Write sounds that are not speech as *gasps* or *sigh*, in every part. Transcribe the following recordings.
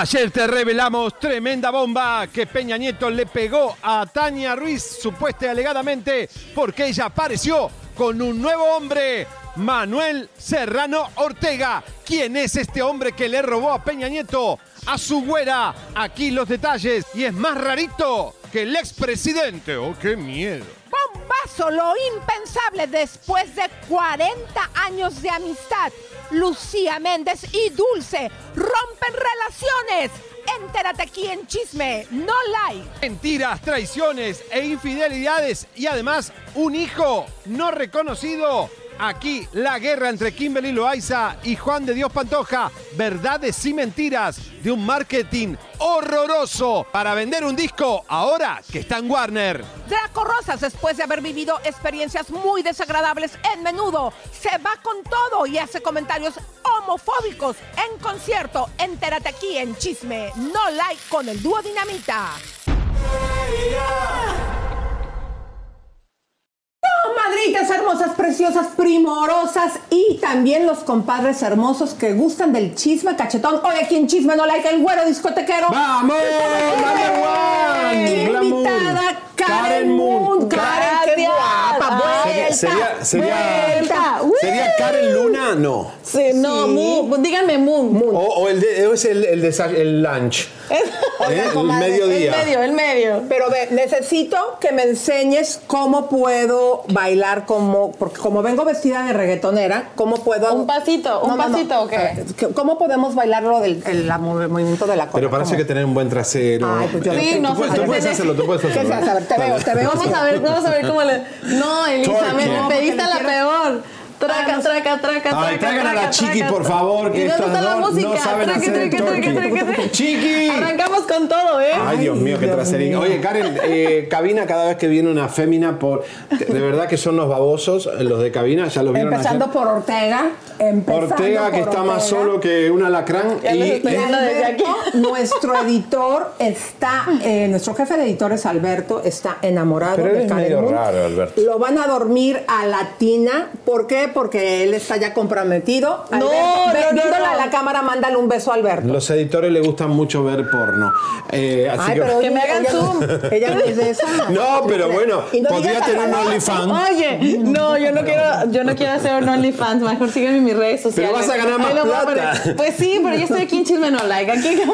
Ayer te revelamos tremenda bomba que Peña Nieto le pegó a Tania Ruiz, supuesta y alegadamente, porque ella apareció con un nuevo hombre, Manuel Serrano Ortega. ¿Quién es este hombre que le robó a Peña Nieto? A su güera. Aquí los detalles. Y es más rarito que el expresidente. ¡Oh, qué miedo! Bombazo, lo impensable después de 40 años de amistad. Lucía Méndez y Dulce rompen relaciones. Entérate aquí en Chisme, no like. Mentiras, traiciones e infidelidades y además un hijo no reconocido. Aquí la guerra entre Kimberly Loaiza y Juan de Dios Pantoja. Verdades y mentiras de un marketing horroroso para vender un disco ahora que está en Warner. Draco Rosas, después de haber vivido experiencias muy desagradables en menudo, se va con todo y hace comentarios homofóbicos en concierto. Entérate aquí en Chisme, no like con el dúo Dinamita. Madritas hermosas, preciosas, primorosas y también los compadres hermosos que gustan del chisme cachetón. Hoy aquí en Chisme No Like, el güero discotequero. ¡Vamos! ¡Number! Invitada Karen Moon. Karen, qué guapa, vuelta, Sería, sería, vuelta. ¿Sería Karen Luna? No. Sí, no, Sí. Moon, díganme Moon. O, o el, de- es el, el, desa- el lunch. ¿eh? *laughs* El mediodía. El medio, el medio. Pero ve, necesito que me enseñes cómo puedo bailar como, porque como vengo vestida de reggaetonera, ¿cómo puedo? Un pasito, un pasito, ¿o qué? Eh, ¿Cómo podemos bailar lo del el, movi- movimiento de la cola? Pero parece ¿Cómo? que tener un buen trasero. Ay, pues yo Eh, Sí, tú no, sí, tú puedes hacerlo, tú puedes ¿Qué se hacerlo. te veo, te veo. Vamos a ver, vamos a ver cómo le. No, Elisa, me, Twerking. me pediste No, la peor. Traca, traca, traca, traca. Ay, traigan a la traca, chiqui, traca. por favor, que ¿Y dónde estas está la música? no saben Traca, hacer traca, traca. ¡Chiqui! Arrancamos con todo, ¿eh? Ay, Dios mío, qué traserín. Oye, Karen, eh, cabina cada vez que viene una fémina por. De verdad que son los babosos, eh, los de cabina, ya los vieron Empezando ayer. por Ortega. Empezando Ortega, que por está más Ortega. solo que un alacrán. Ya y, estoy viendo desde aquí. Nuestro editor está, eh, nuestro jefe de editores Alberto está enamorado Pero de Karen medio raro, Alberto. Lo van a dormir a latina. ¿Por qué? Porque él está ya comprometido. No, Alberto, no, ve- no, viéndole no. a la cámara, mándale un beso a Alberto. los editores le gustan mucho ver porno. Eh, así Ay, que. pero Que me hagan zoom. *laughs* Ella no es de esa. No, pero bueno, podría tener un OnlyFans. Oye, no, yo no quiero, yo no quiero hacer un OnlyFans, mejor sígueme en mis redes sociales. vas a ganar más a plata. Pues sí, pero yo estoy aquí en Chisme No Like.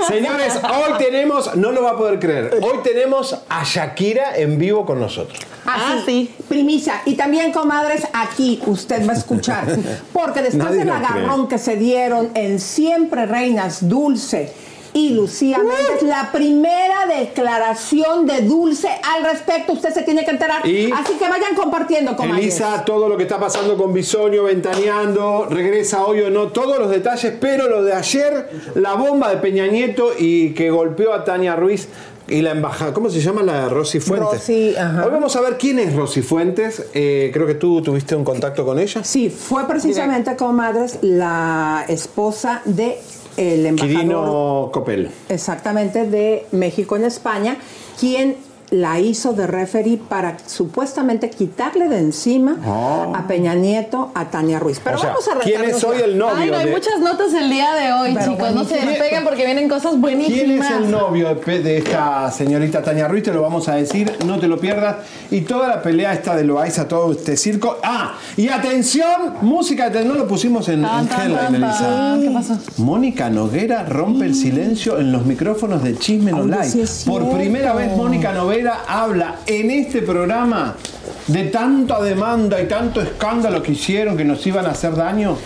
Señores, hoy tenemos, no lo va a poder creer, hoy tenemos a Shakira en vivo con nosotros. Ah, sí. Primicia. Y también, comadres, aquí usted va a escuchar. *laughs* Porque después del agarrón que se dieron en Siempre Reinas Dulce y Lucía Méndez, la primera declaración de Dulce al respecto, usted se tiene que enterar. Y- Así que vayan compartiendo, comadres. Elisa, todo lo que está pasando con Bisonio, Ventaneando, regresa hoy o no, todos los detalles, pero lo de ayer, la bomba de Peña Nieto y que golpeó a Tania Ruiz y la embajada, ¿cómo se llama la Rosy Fuentes? Rosy, ajá. Hoy vamos a ver quién es Rosy Fuentes, Eh, creo que tú tuviste un contacto con ella. Sí, fue precisamente, comadres, la esposa de el embajador Quirino Copel. exactamente de México en España, quien la hizo de referee para supuestamente quitarle de encima a Peña Nieto, a Tania Ruiz. Pero. O sea, vamos a ¿quién es hoy el novio Ay, no, hay de- muchas notas el día de hoy, Pero chicos. No se despeguen porque vienen cosas buenísimas. ¿Quién es el novio de esta señorita Tania Ruiz? Te lo vamos a decir, no te lo pierdas. Y toda la pelea esta de Loaiza, todo este circo. ¡Ah! Y atención, música, de- no lo pusimos en, Tan, en tan, headline, tan, Elisa. tan. ¿Qué pasó? Mónica Noguera rompe el silencio en los micrófonos de Chisme No es Por primera vez Mónica Noguera habla en este programa de tanta demanda y tanto escándalo que hicieron que nos iban a hacer daño.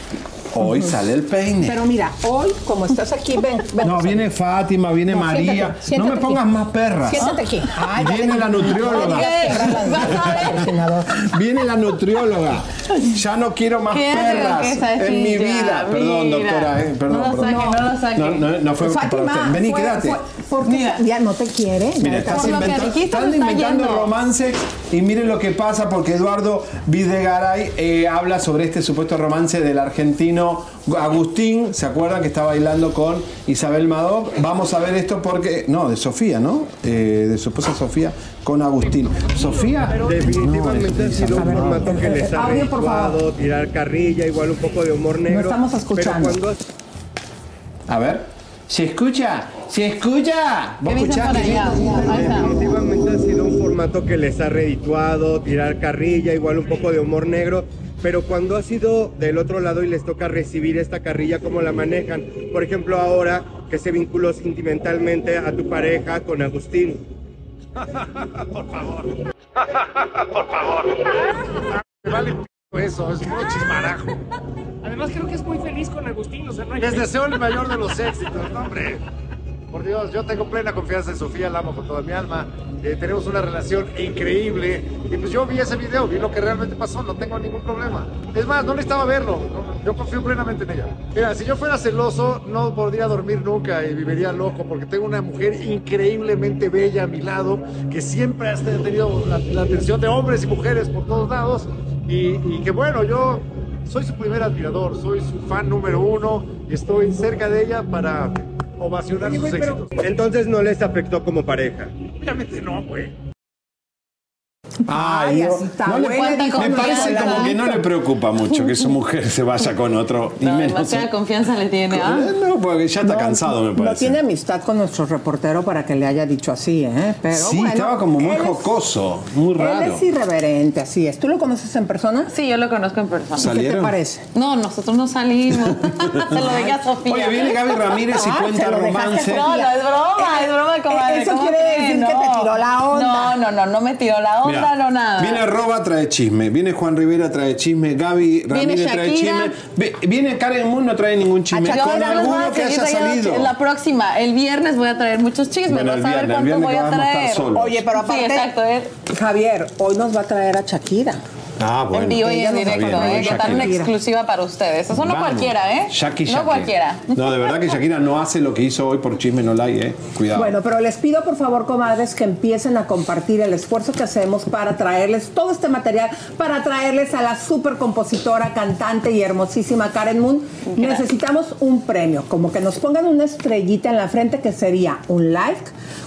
Hoy sale el peine. Pero mira, hoy, como estás aquí, ven, ven. No, viene Fátima, viene No, María. siéntate, siéntate no me pongas aquí. más perras. Siéntate aquí. Ay, ya viene la nutrióloga. Viene la nutrióloga. Ya no quiero más perras en mi vida. Perdón, doctora. eh, Perdón, No lo perdón. saque, no lo saque. No, no, no fue para Fátima, usted. Vení, fue- quédate. fue- porque Mira. ya no te quiere. Mira, estás Por lo que inventando, dijiste, están inventando yendo. romances y miren lo que pasa porque Eduardo Videgaray eh, habla sobre este supuesto romance del argentino Agustín. ¿Se acuerdan que está bailando con Isabel Madó? Vamos a ver esto porque. No, de Sofía, ¿no? Eh, de su esposa Sofía con Agustín. Sofía. Definitivamente ha sido un formato que les ha Audio, por favor. habituado, tirar carrilla, igual un poco de humor negro. estamos escuchando. Pero cuando A ver. ¿Se escucha? ¿Se escucha? Definitivamente ha sido un formato que les ha redituado, tirar carrilla, igual un poco de humor negro. Pero cuando ha sido del otro lado y les toca recibir esta carrilla, ¿cómo la manejan? Por ejemplo, ahora que se vinculó sentimentalmente a tu pareja con Agustín. *laughs* *laughs* Vale p- eso, es puro chismarajo. Además creo que es muy feliz con Agustín, o sea, no hay Les deseo el mayor de los *laughs* éxitos, no, hombre. Por Dios, yo tengo plena confianza en Sofía, la amo con toda mi alma. Eh, tenemos una relación increíble. Y pues yo vi ese video, vi lo que realmente pasó, no tengo ningún problema. Es más, no necesitaba verlo. yo confío plenamente en ella. Mira, si yo fuera celoso, no podría dormir nunca y viviría loco porque tengo una mujer increíblemente bella a mi lado que siempre ha tenido la, la atención de hombres y mujeres por todos lados. Y, y que bueno, yo soy su primer admirador, soy su fan número uno y estoy cerca de ella para ovacionar sus éxitos. Entonces no les afectó como pareja. Obviamente no, güey. Ay, Ay, no, así está no le- buena, dijo me parece como que no le preocupa mucho que su mujer se vaya con otro. Y No, menos. demasiada confianza le tiene. ¿ah? Eh, No, porque ya está cansado, me No parece. tiene amistad con nuestro reportero para que le haya dicho así, ¿eh? Pero sí, bueno, estaba como muy él es- jocoso, muy Él raro. es irreverente, así es. ¿Tú lo conoces en persona? Sí, yo lo conozco en persona. ¿Qué te parece? No, nosotros no salimos. *laughs* Se lo dejé a Sofía. Oye, viene Gaby Ramírez y Ah, cuenta romance. No, no, es broma, es broma, comadre. Eso ¿cómo quiere decir que te tiró la onda. No, no, no, no me tiró la onda, Mira, no nada. Viene Roba, trae chisme. Viene Juan Rivera, trae chisme. Gaby Ramírez trae chisme. Viene Karen Moon, no trae ningún chisme. Con alguno a que haya salido. en la próxima. El viernes voy a traer muchos chismes. Bueno, el Vas a ver cuánto voy a traer. Oye, pero aparte, Sí, exacto. eh. Javier, hoy nos va a traer a Shakira. Ah, bueno. en vivo y en directo, traer ¿eh? Que tal una exclusiva para ustedes. Eso no Vamos. cualquiera, ¿eh? Shaki, no Shaki. cualquiera. No, de verdad que Shakira no hace lo que hizo hoy por chisme no like, eh. Cuidado. Bueno, pero les pido por favor, comadres, que empiecen a compartir el esfuerzo que hacemos para traerles todo este material, para traerles a la super compositora, cantante y hermosísima Karen Moon. Gracias. Necesitamos un premio, como que nos pongan una estrellita en la frente que sería un like,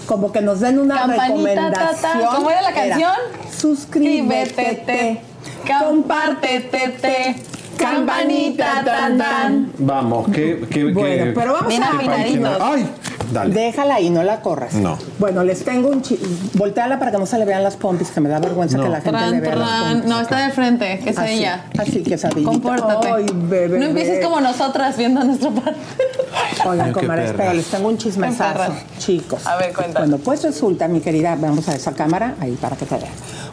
como que nos den una Campanita, recomendación. ta, ta. ¿Cómo era la canción? Suscríbete, Suscríbete, compártete, campanita, tan, tan. Vamos, que. que, Bueno, que- pero vamos Bien a afinaditos. Ay, dale. Déjala ahí, no la corras. No. Bueno, les tengo un chi... Volteala para que no se le vean las pompis, que me da vergüenza No. que la gente le Tran, vea las pompis. No, está de frente, que es Así, ella. así que sabidita. Compórtate. Ay, bebé. no empieces como nosotras viendo a nuestro padre. *laughs* Oigan, comadres, pero les tengo un chismesazo, chicos. A ver, cuenta. Bueno, pues resulta, mi querida, vamos a esa cámara, ahí para que te vean.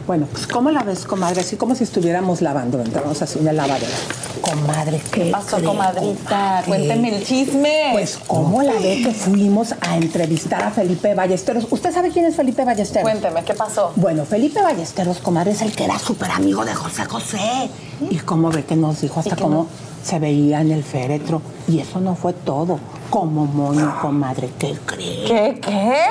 Bueno, pues ¿cómo la ves, comadre? Así como si estuviéramos lavando, entramos así en el lavadero. Comadre, ¿qué Pasó, cree, comadrita. Cuénteme el chisme. Pues, ¿cómo la ve que fuimos a entrevistar a Felipe Ballesteros? ¿Usted sabe quién es Felipe Ballesteros? Cuénteme, ¿qué pasó? Bueno, Felipe Ballesteros, comadre, es el que era súper amigo de José José. Y cómo ve que nos dijo hasta qué cómo no? Se veía en el féretro. Y eso no fue todo. Como moño, comadre, ¿qué cree? ¿Qué? ¿Qué?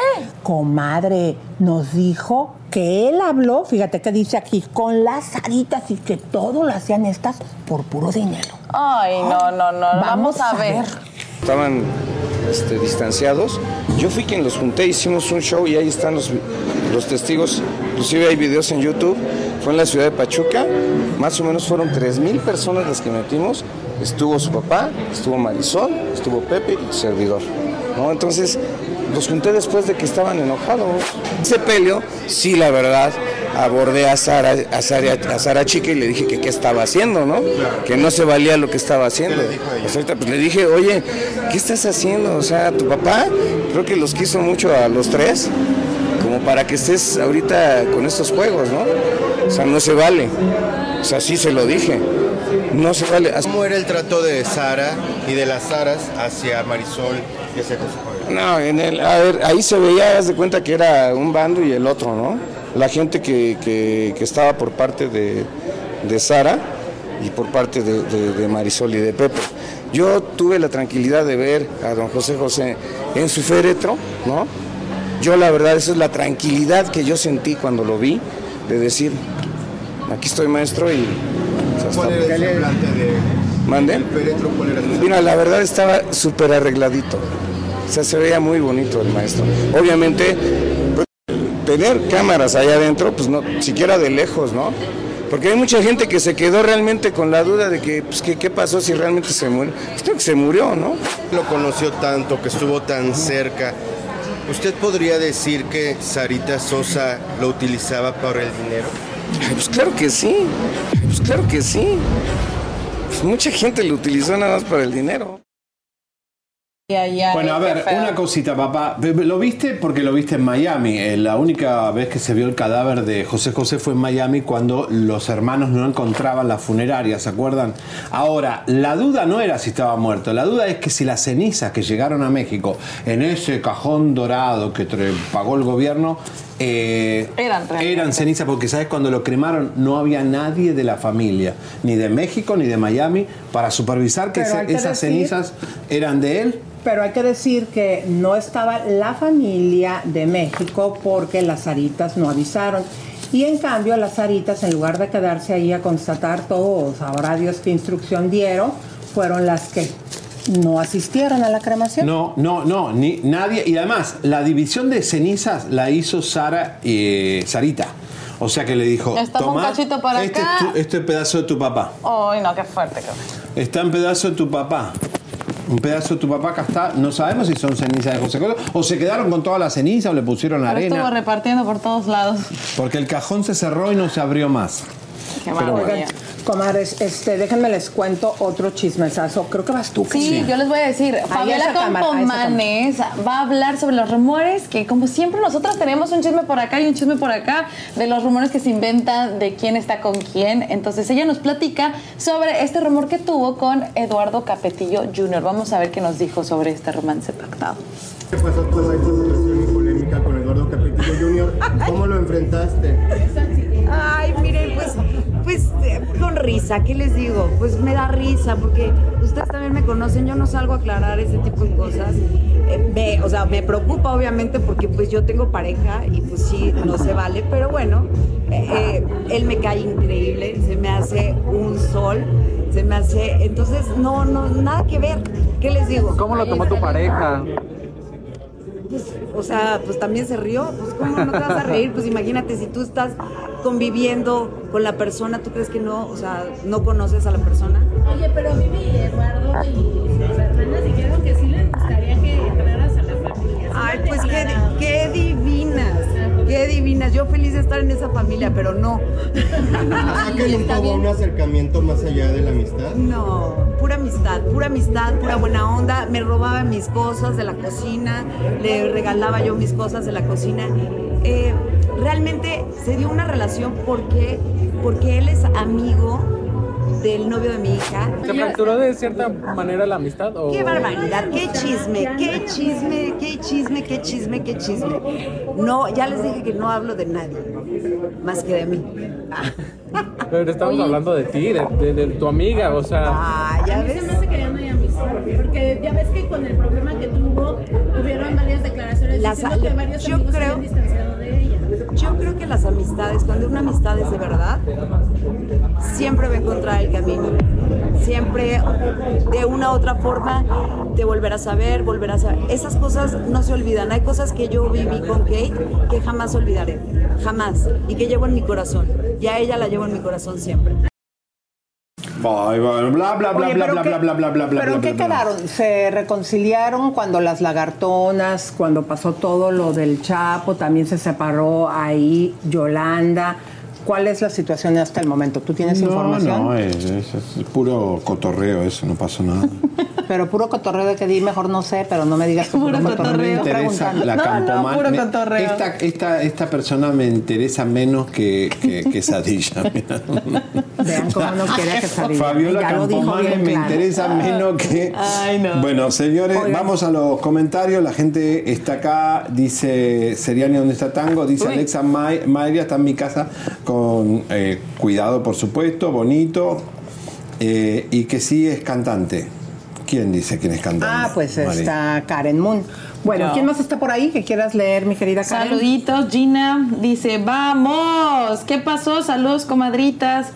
Comadre, nos dijo que él habló, fíjate que dice aquí, con las aritas y que todo lo hacían estas por puro dinero. Ay, no, no, no. Vamos, a ver. Estaban este, distanciados. Yo fui quien los junté, hicimos un show y ahí están los, los testigos. Inclusive hay videos en YouTube. Fue en la ciudad de Pachuca. Más o menos fueron 3.000 personas las que metimos. Estuvo su papá, estuvo Marisol, estuvo Pepe y su servidor. ¿no? Entonces los junté después de que estaban enojados. Ese peleo, sí, la verdad, abordé a Sara, a Sara, a Sara Chica y le dije que qué estaba haciendo, ¿no? Que no se valía lo que estaba haciendo. Pues ahorita, pues, le dije, oye, ¿qué estás haciendo? O sea, tu papá creo que los quiso mucho a los tres, como para que estés ahorita con estos juegos, ¿no? O sea, no se vale. O sea, sí se lo dije. No se vale. ¿Cómo era el trato de Sara y de las Saras hacia Marisol y hacia José Joel? No, en el, a ver, ahí se veía, haz de cuenta que era un bando y el otro, ¿no? La gente que, que- que estaba por parte de, de Sara y por parte de, de- de Marisol y de Pepe. Yo tuve la tranquilidad de ver a don José José en su féretro, ¿no? Yo la verdad, esa es la tranquilidad que yo sentí cuando lo vi, de decir, aquí estoy maestro y... ¿Cuál era el semblante de ¿Mande? el féretro? ¿Cuál era el? Mira, la verdad estaba súper arregladito. O sea, se veía muy bonito el maestro. Obviamente, tener cámaras allá adentro, pues no, siquiera de lejos, ¿no? Porque hay mucha gente que se quedó realmente con la duda de que, pues, que qué pasó si realmente se murió. Pues creo que se murió, ¿no? Lo conoció tanto, que estuvo tan cerca. ¿Usted podría decir que Sarita Sosa lo utilizaba por el dinero? Pues claro que sí, pues claro que sí. Pues mucha gente lo utilizó nada más para el dinero. Bueno, a ver, una cosita, papá. ¿Lo viste? Porque lo viste en Miami. Eh, La única vez que se vio el cadáver de José José fue en Miami cuando los hermanos no encontraban la funeraria, ¿se acuerdan? Ahora, la duda no era si estaba muerto, la duda es que si las cenizas que llegaron a México en ese cajón dorado que pagó el gobierno eh, Eran realmente. eran cenizas, porque sabes, cuando lo cremaron no había nadie de la familia, ni de México ni de Miami, para supervisar que esas decir- cenizas eran de él. Pero hay que decir que no estaba la familia de México porque las Zaritas no avisaron. Y en cambio las Zaritas, en lugar de quedarse ahí a constatar todo, sabrá Dios qué instrucción dieron, fueron las que no asistieron a la cremación. No, no, no, ni nadie. Y además, la división de cenizas la hizo Sara y Sarita. O sea que le dijo, Está un toma, cachito para este, acá". Es tu- este es pedazo de tu papá. Ay, no, qué fuerte. fuerte. Está en pedazo de tu papá. Un pedazo de tu papá acá está. No sabemos si son cenizas de José José o se quedaron con toda la ceniza o le pusieron Pero estuvo arena. repartiendo por todos lados. Porque el cajón se cerró y no se abrió más. Qué. Oigan, comadres, este, déjenme les cuento otro chismesazo. Creo que vas tú, Sí, Cristina. yo les voy a decir, Ahí Fabiola Compomanes va a hablar sobre los rumores que como siempre nosotros tenemos un chisme por acá y un chisme por acá de los rumores que se inventan de quién está con quién. Entonces ella nos platica sobre este rumor que tuvo con Eduardo Capetillo Jr. Vamos a ver qué nos dijo sobre este romance pactado. ¿Qué pasó toda esta situación y polémica con Eduardo Capetillo Jr.? ¿Cómo lo enfrentaste? Ay, miren, pues, pues eh, con risa, ¿qué les digo? Pues me da risa porque ustedes también me conocen, yo no salgo a aclarar ese tipo de cosas. Eh, me- o sea, me preocupa obviamente porque pues yo tengo pareja y pues sí, no se vale, pero bueno, eh, eh, él me cae increíble, se me hace un sol, se me hace, entonces no, no, nada que ver. ¿Qué les digo? ¿Cómo lo tomó tu pareja? Pues, o sea, pues también se rió. Pues, ¿cómo no te vas a reír? Pues imagínate, si tú estás conviviendo con la persona, ¿tú crees que no? O sea, no conoces a la persona. Oye, pero Vivi, Eduardo y sus hermanas dijeron que sí les gustaría que Ay, pues qué, qué divinas, qué divinas. Yo feliz de estar en esa familia, pero no. ¿Será que nunca hubo un acercamiento más allá de la amistad? No, pura amistad, pura amistad, pura buena onda. Me robaba mis cosas de la cocina, le regalaba yo mis cosas de la cocina. Eh, realmente se dio una relación porque, porque él es amigo del novio de mi hija. ¿Se fracturó de cierta manera la amistad? O... Qué barbaridad, qué chisme, qué chisme, qué chisme, qué chisme, qué chisme. No, ya les dije que no hablo de nadie, más que de mí. Pero estamos hablando de ti, de, de- de tu amiga, o sea... Ah, ya se amistad, porque ya ves que con el problema que tuvo, hubieron varias declaraciones Las- diciendo que varios yo amigos se creo- habían distanciado. Yo creo que las amistades, cuando una amistad es de verdad, siempre va a encontrar el camino. Siempre, de una u otra forma, te volverás a ver, volverás a. Esas cosas no se olvidan. Hay cosas que yo viví con Kate que jamás olvidaré. Jamás. Y que llevo en mi corazón. Y a ella la llevo en mi corazón siempre. Ay, bla, bla, bla, Oye, bla, ¿pero bla, bla, bla, bla, bla, bla, ¿Pero en qué quedaron? ¿Se reconciliaron cuando las lagartonas, cuando pasó todo lo del Chapo, también se separó ahí Yolanda? ¿Cuál es la situación hasta el momento? ¿Tú tienes No, información? no, es, es- es puro cotorreo eso, no pasó nada. *laughs* Pero puro cotorreo de que di, mejor no sé, pero no me digas que puro, No cotorreo. interesa la campomán- puro me- cotorreo. Esta, esta, esta persona me interesa menos que, que, que Sadilla. *laughs* Vean cómo no *laughs* quiere a Quesadilla. Fabiola bien me claro. interesa menos que. Ay, no. Bueno, señores, Oigan. vamos a los comentarios. La gente está acá, dice Seriani, ¿dónde está Tango? Dice Uy. Alexa May- Mayria, está en mi casa con eh, cuidado, por supuesto, bonito. eh, y que sí es cantante. ¿Quién dice quién es cantante? Ah, pues está Karen Moon. Bueno. ¿quién más está por ahí que quieras leer, mi querida Karen? Saluditos, Gina dice, vamos, ¿qué pasó? Saludos, comadritas.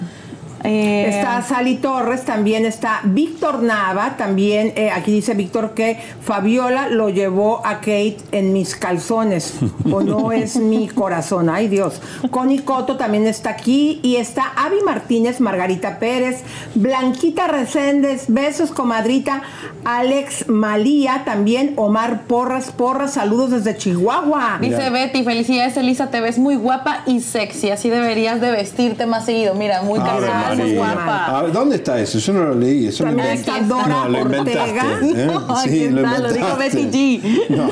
Eh, Está Sally Torres, también está Víctor Nava, también eh, aquí dice Víctor que Fabiola lo llevó a Kate en mis calzones, o no *laughs* es mi corazón, ay Dios. Connie Coto también está aquí y está Avi Martínez, Margarita Pérez, Blanquita Reséndez, besos comadrita, Alex Malía, también Omar Porras, Porras, saludos desde Chihuahua. Dice Betty, felicidades Elisa, te ves muy guapa y sexy, así deberías de vestirte más seguido. Mira, muy Ave casada, María. guapa. A ver, ¿Dónde está eso? Yo no lo leí. Eso También lo está. Dora no, lo Ortega. inventaste. ¿eh? *laughs* No, Sí, lo está, lo dijo inventaste. Betty G. *laughs* No.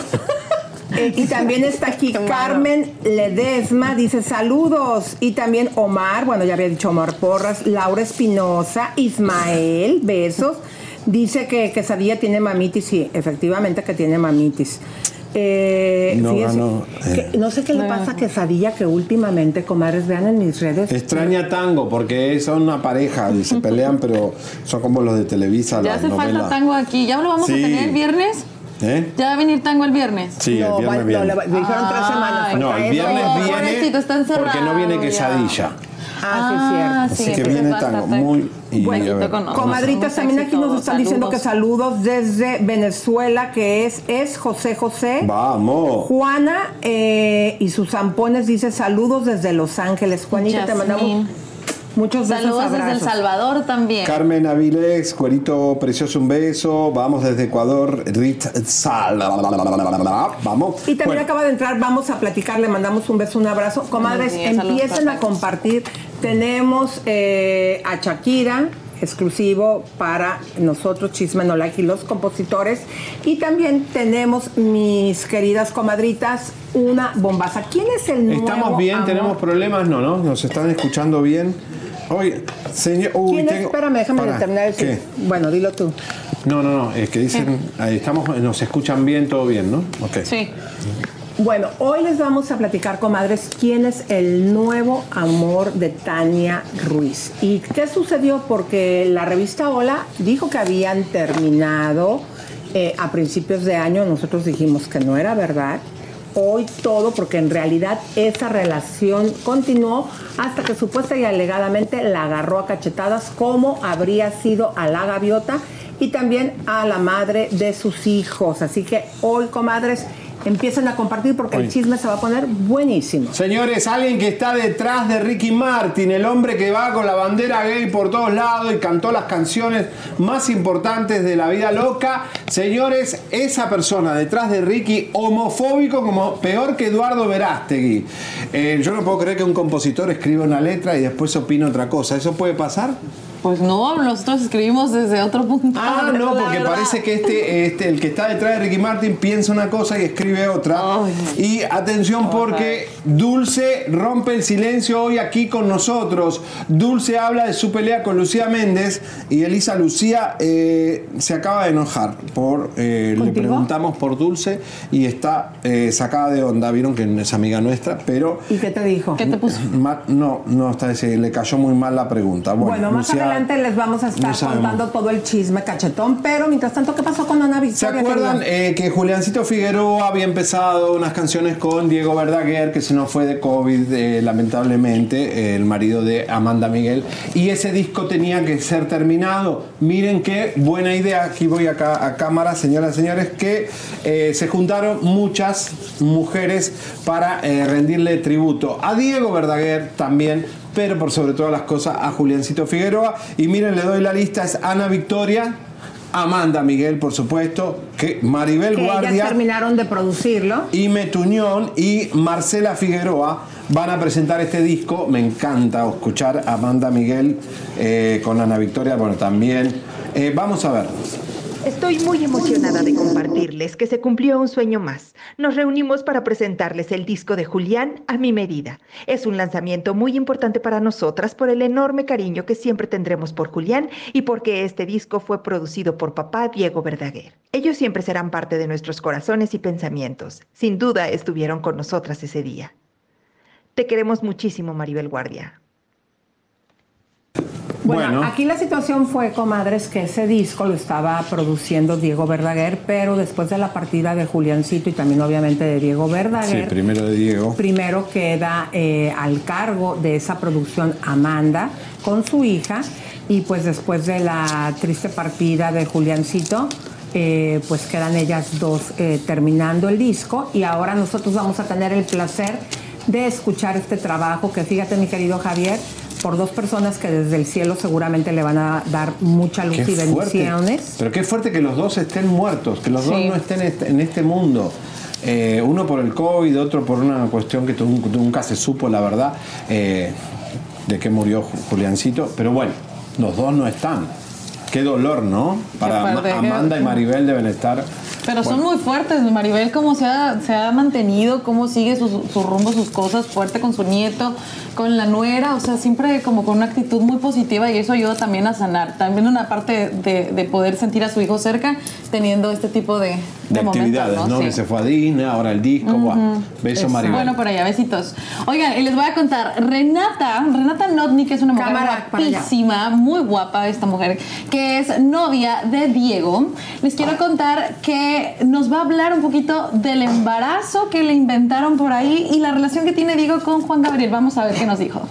Eh, y también está aquí Carmen Ledesma, dice saludos. Y también Omar, bueno, ya había dicho Omar Porras, Laura Espinosa, Ismael, besos. Dice que Quesadilla tiene mamitis, sí, efectivamente que tiene mamitis. Eh, No fíjese ganó, eh. que- no sé qué le pasa a Quesadilla que últimamente, comadres, vean en mis redes. Extraña tango porque son una pareja y se pelean, pero son como los de Televisa, Ya las hace falta novelas. tango aquí. ¿Ya lo vamos Sí. a tener el viernes? ¿Eh? ¿Ya va a venir tango el viernes? Sí, el No, viernes va- viene. no, le- me dijeron tres semanas. Ay, No, falta el viernes No, viene pobrecito, está encerrado porque no viene ya. Ah, sí, cierto. Ah, Así sí, que viene tango muy... y, Bueno, a ver, con- Comadritas, también aquí nos están diciendo que Saludos. desde Venezuela, que es, es José José. Vamos. Juana eh, y sus zampones dice saludos desde Los Ángeles. Juanita, te mandamos muchos besos, Saludos desde El. Salvador también. Carmen Avilex, Cuerito Precioso, un beso. Vamos desde Ecuador. Rit Sal. Vamos. Y también Bueno, acaba de entrar, vamos a platicar, le mandamos un beso, un abrazo. Comadres, empiecen a compartir. Tenemos eh, a Shakira, exclusivo para nosotros, Chisme No Like y los compositores. Y también tenemos, mis queridas comadritas, una bombaza. ¿Quién es el nuevo ¿Estamos bien? amor? ¿Tenemos problemas? No, ¿no? ¿Nos están escuchando bien? Oye, señor... Uy, ¿Quién es? tengo- Espérame, déjame Pará, terminar el ¿Qué? Bueno, dilo tú. No, no, no. Es que dicen... ahí estamos, nos escuchan bien, todo bien, ¿no? Ok. Sí. Bueno, hoy les vamos a platicar, comadres, quién es el nuevo amor de Tania Ruiz. ¿Y qué sucedió? Porque la revista Hola dijo que habían terminado eh, a principios de año. Nosotros dijimos que no era verdad. Hoy todo, porque en realidad esa relación continuó hasta que supuesta y alegadamente la agarró a cachetadas, como habría sido a la gaviota y también a la madre de sus hijos. Así que hoy, comadres, empiecen a compartir porque el chisme se va a poner buenísimo. Señores, alguien que está detrás de Ricky Martin, el hombre que va con la bandera gay por todos lados y cantó las canciones más importantes de la vida loca. Señores, esa persona detrás de Ricky, homofóbico como peor que Eduardo Verástegui. Eh, yo no puedo creer que un compositor escriba una letra y después opine otra cosa. ¿Eso puede pasar? Pues no, nosotros escribimos desde otro punto. Ah, no, *laughs* porque verdad. parece que este, este, el que está detrás de Ricky Martin piensa una cosa y escribe otra. y atención porque Dulce rompe el silencio hoy aquí con nosotros. Dulce habla de su pelea con Lucía Méndez y Elisa Lucía eh, se acaba de enojar por eh, le preguntamos por Dulce y está eh, sacada de onda. Vieron que es amiga nuestra, pero ¿Y qué te dijo? ¿Qué te puso? no, no está ese- le cayó muy mal la pregunta. Bueno, Bueno, más Lucía- adelante les vamos a estar no contando todo el chisme cachetón, pero mientras tanto, ¿qué pasó con Ana ¿Se Victoria? acuerdan querida? eh, que Juliancito Figueroa había empezado unas canciones con Diego Verdaguer, que se nos fue de COVID, eh, lamentablemente, eh, el marido de Amanda Miguel, y ese disco tenía que ser terminado? Miren qué buena idea, aquí voy acá a cámara, señoras y señores, que eh, se juntaron muchas mujeres para rendirle tributo a Diego Verdaguer también, pero por sobre todas las cosas a Juliancito Figueroa. Y miren, le doy la lista, es Ana Victoria. Amanda Miguel, por supuesto, que Maribel que ellas Guardia, terminaron de producirlo. Ime Tuñón y Marcela Figueroa van a presentar este disco. Me encanta escuchar a Amanda Miguel eh, con Ana Victoria, bueno, también. Eh, vamos a ver. Estoy muy emocionada de compartirles que se cumplió un sueño más. Nos reunimos para presentarles el disco de Julián a mi medida. Es un lanzamiento muy importante para nosotras por el enorme cariño que siempre tendremos por Julián y porque este disco fue producido por papá Diego Verdaguer. Ellos siempre serán parte de nuestros corazones y pensamientos. Sin duda estuvieron con nosotras ese día. Te queremos muchísimo, Maribel Guardia. Bueno, aquí la situación fue, comadres, que ese disco lo estaba produciendo Diego Verdaguer, pero después de la partida de Juliancito y también obviamente de Diego Sí, Verdaguer, primero de Diego. primero queda eh, al cargo de esa producción Amanda con su hija y pues después de la triste partida de Juliancito, eh, pues quedan ellas dos eh, terminando el disco y ahora nosotros vamos a tener el placer de escuchar este trabajo que fíjate mi querido Javier, por dos personas que desde el cielo seguramente le van a dar mucha luz Qué y fuerte. bendiciones. Pero qué fuerte que los dos estén muertos, que los dos no estén est- en este mundo. Eh, uno por el COVID, otro por una cuestión que nunca se supo, la verdad, eh, de que murió Ju- Juliancito. Pero bueno, los dos no están. Qué dolor, ¿no? Para Amanda y Maribel deben estar. Pero son muy fuertes, Maribel, cómo se ha, se ha mantenido, cómo sigue su, su rumbo, sus cosas, fuerte con su nieto, con la nuera, o sea, siempre como con una actitud muy positiva y eso ayuda también a sanar. También una parte de, de poder sentir a su hijo cerca teniendo este tipo de, de de momentos, actividades, ¿no? Sí. Que se fue a Disney, ahora el disco. Ujú. guau. Beso, Eso. Maribel. Bueno, por allá, besitos. Oigan, y les voy a contar, Renata, Renata Notni, que es una mujer Cámara, guapísima, muy guapa esta mujer, que es novia de Diego. Les quiero contar que nos va a hablar un poquito del embarazo que le inventaron por ahí y la relación que tiene Diego con Juan Gabriel. Vamos a ver qué nos dijo.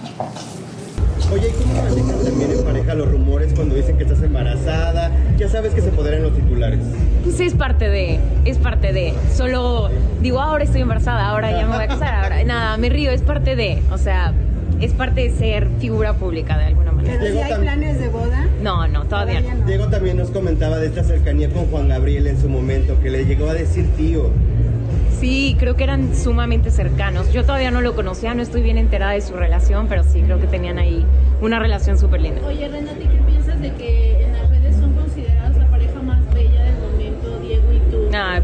Oye, ¿y cómo manejan también en pareja los rumores cuando dicen que estás embarazada? Ya sabes que se podrán los titulares. Pues es parte de, es parte de. Solo digo, ahora estoy embarazada, ahora ya me voy a casar, ahora nada, me río, es parte de. O sea, es parte de ser figura pública de alguna manera. Diego, tam- planes de boda? No, no, todavía no. Diego también nos comentaba de esta cercanía con Juan Gabriel en su momento, que le llegó a decir tío. Sí, creo que eran sumamente cercanos. Yo todavía no lo conocía, no estoy bien enterada de su relación, pero sí creo que tenían ahí una relación súper linda. Oye, Renata, ¿y qué piensas de que en las redes son consideradas la pareja más bella del momento, Diego y tú? Ah,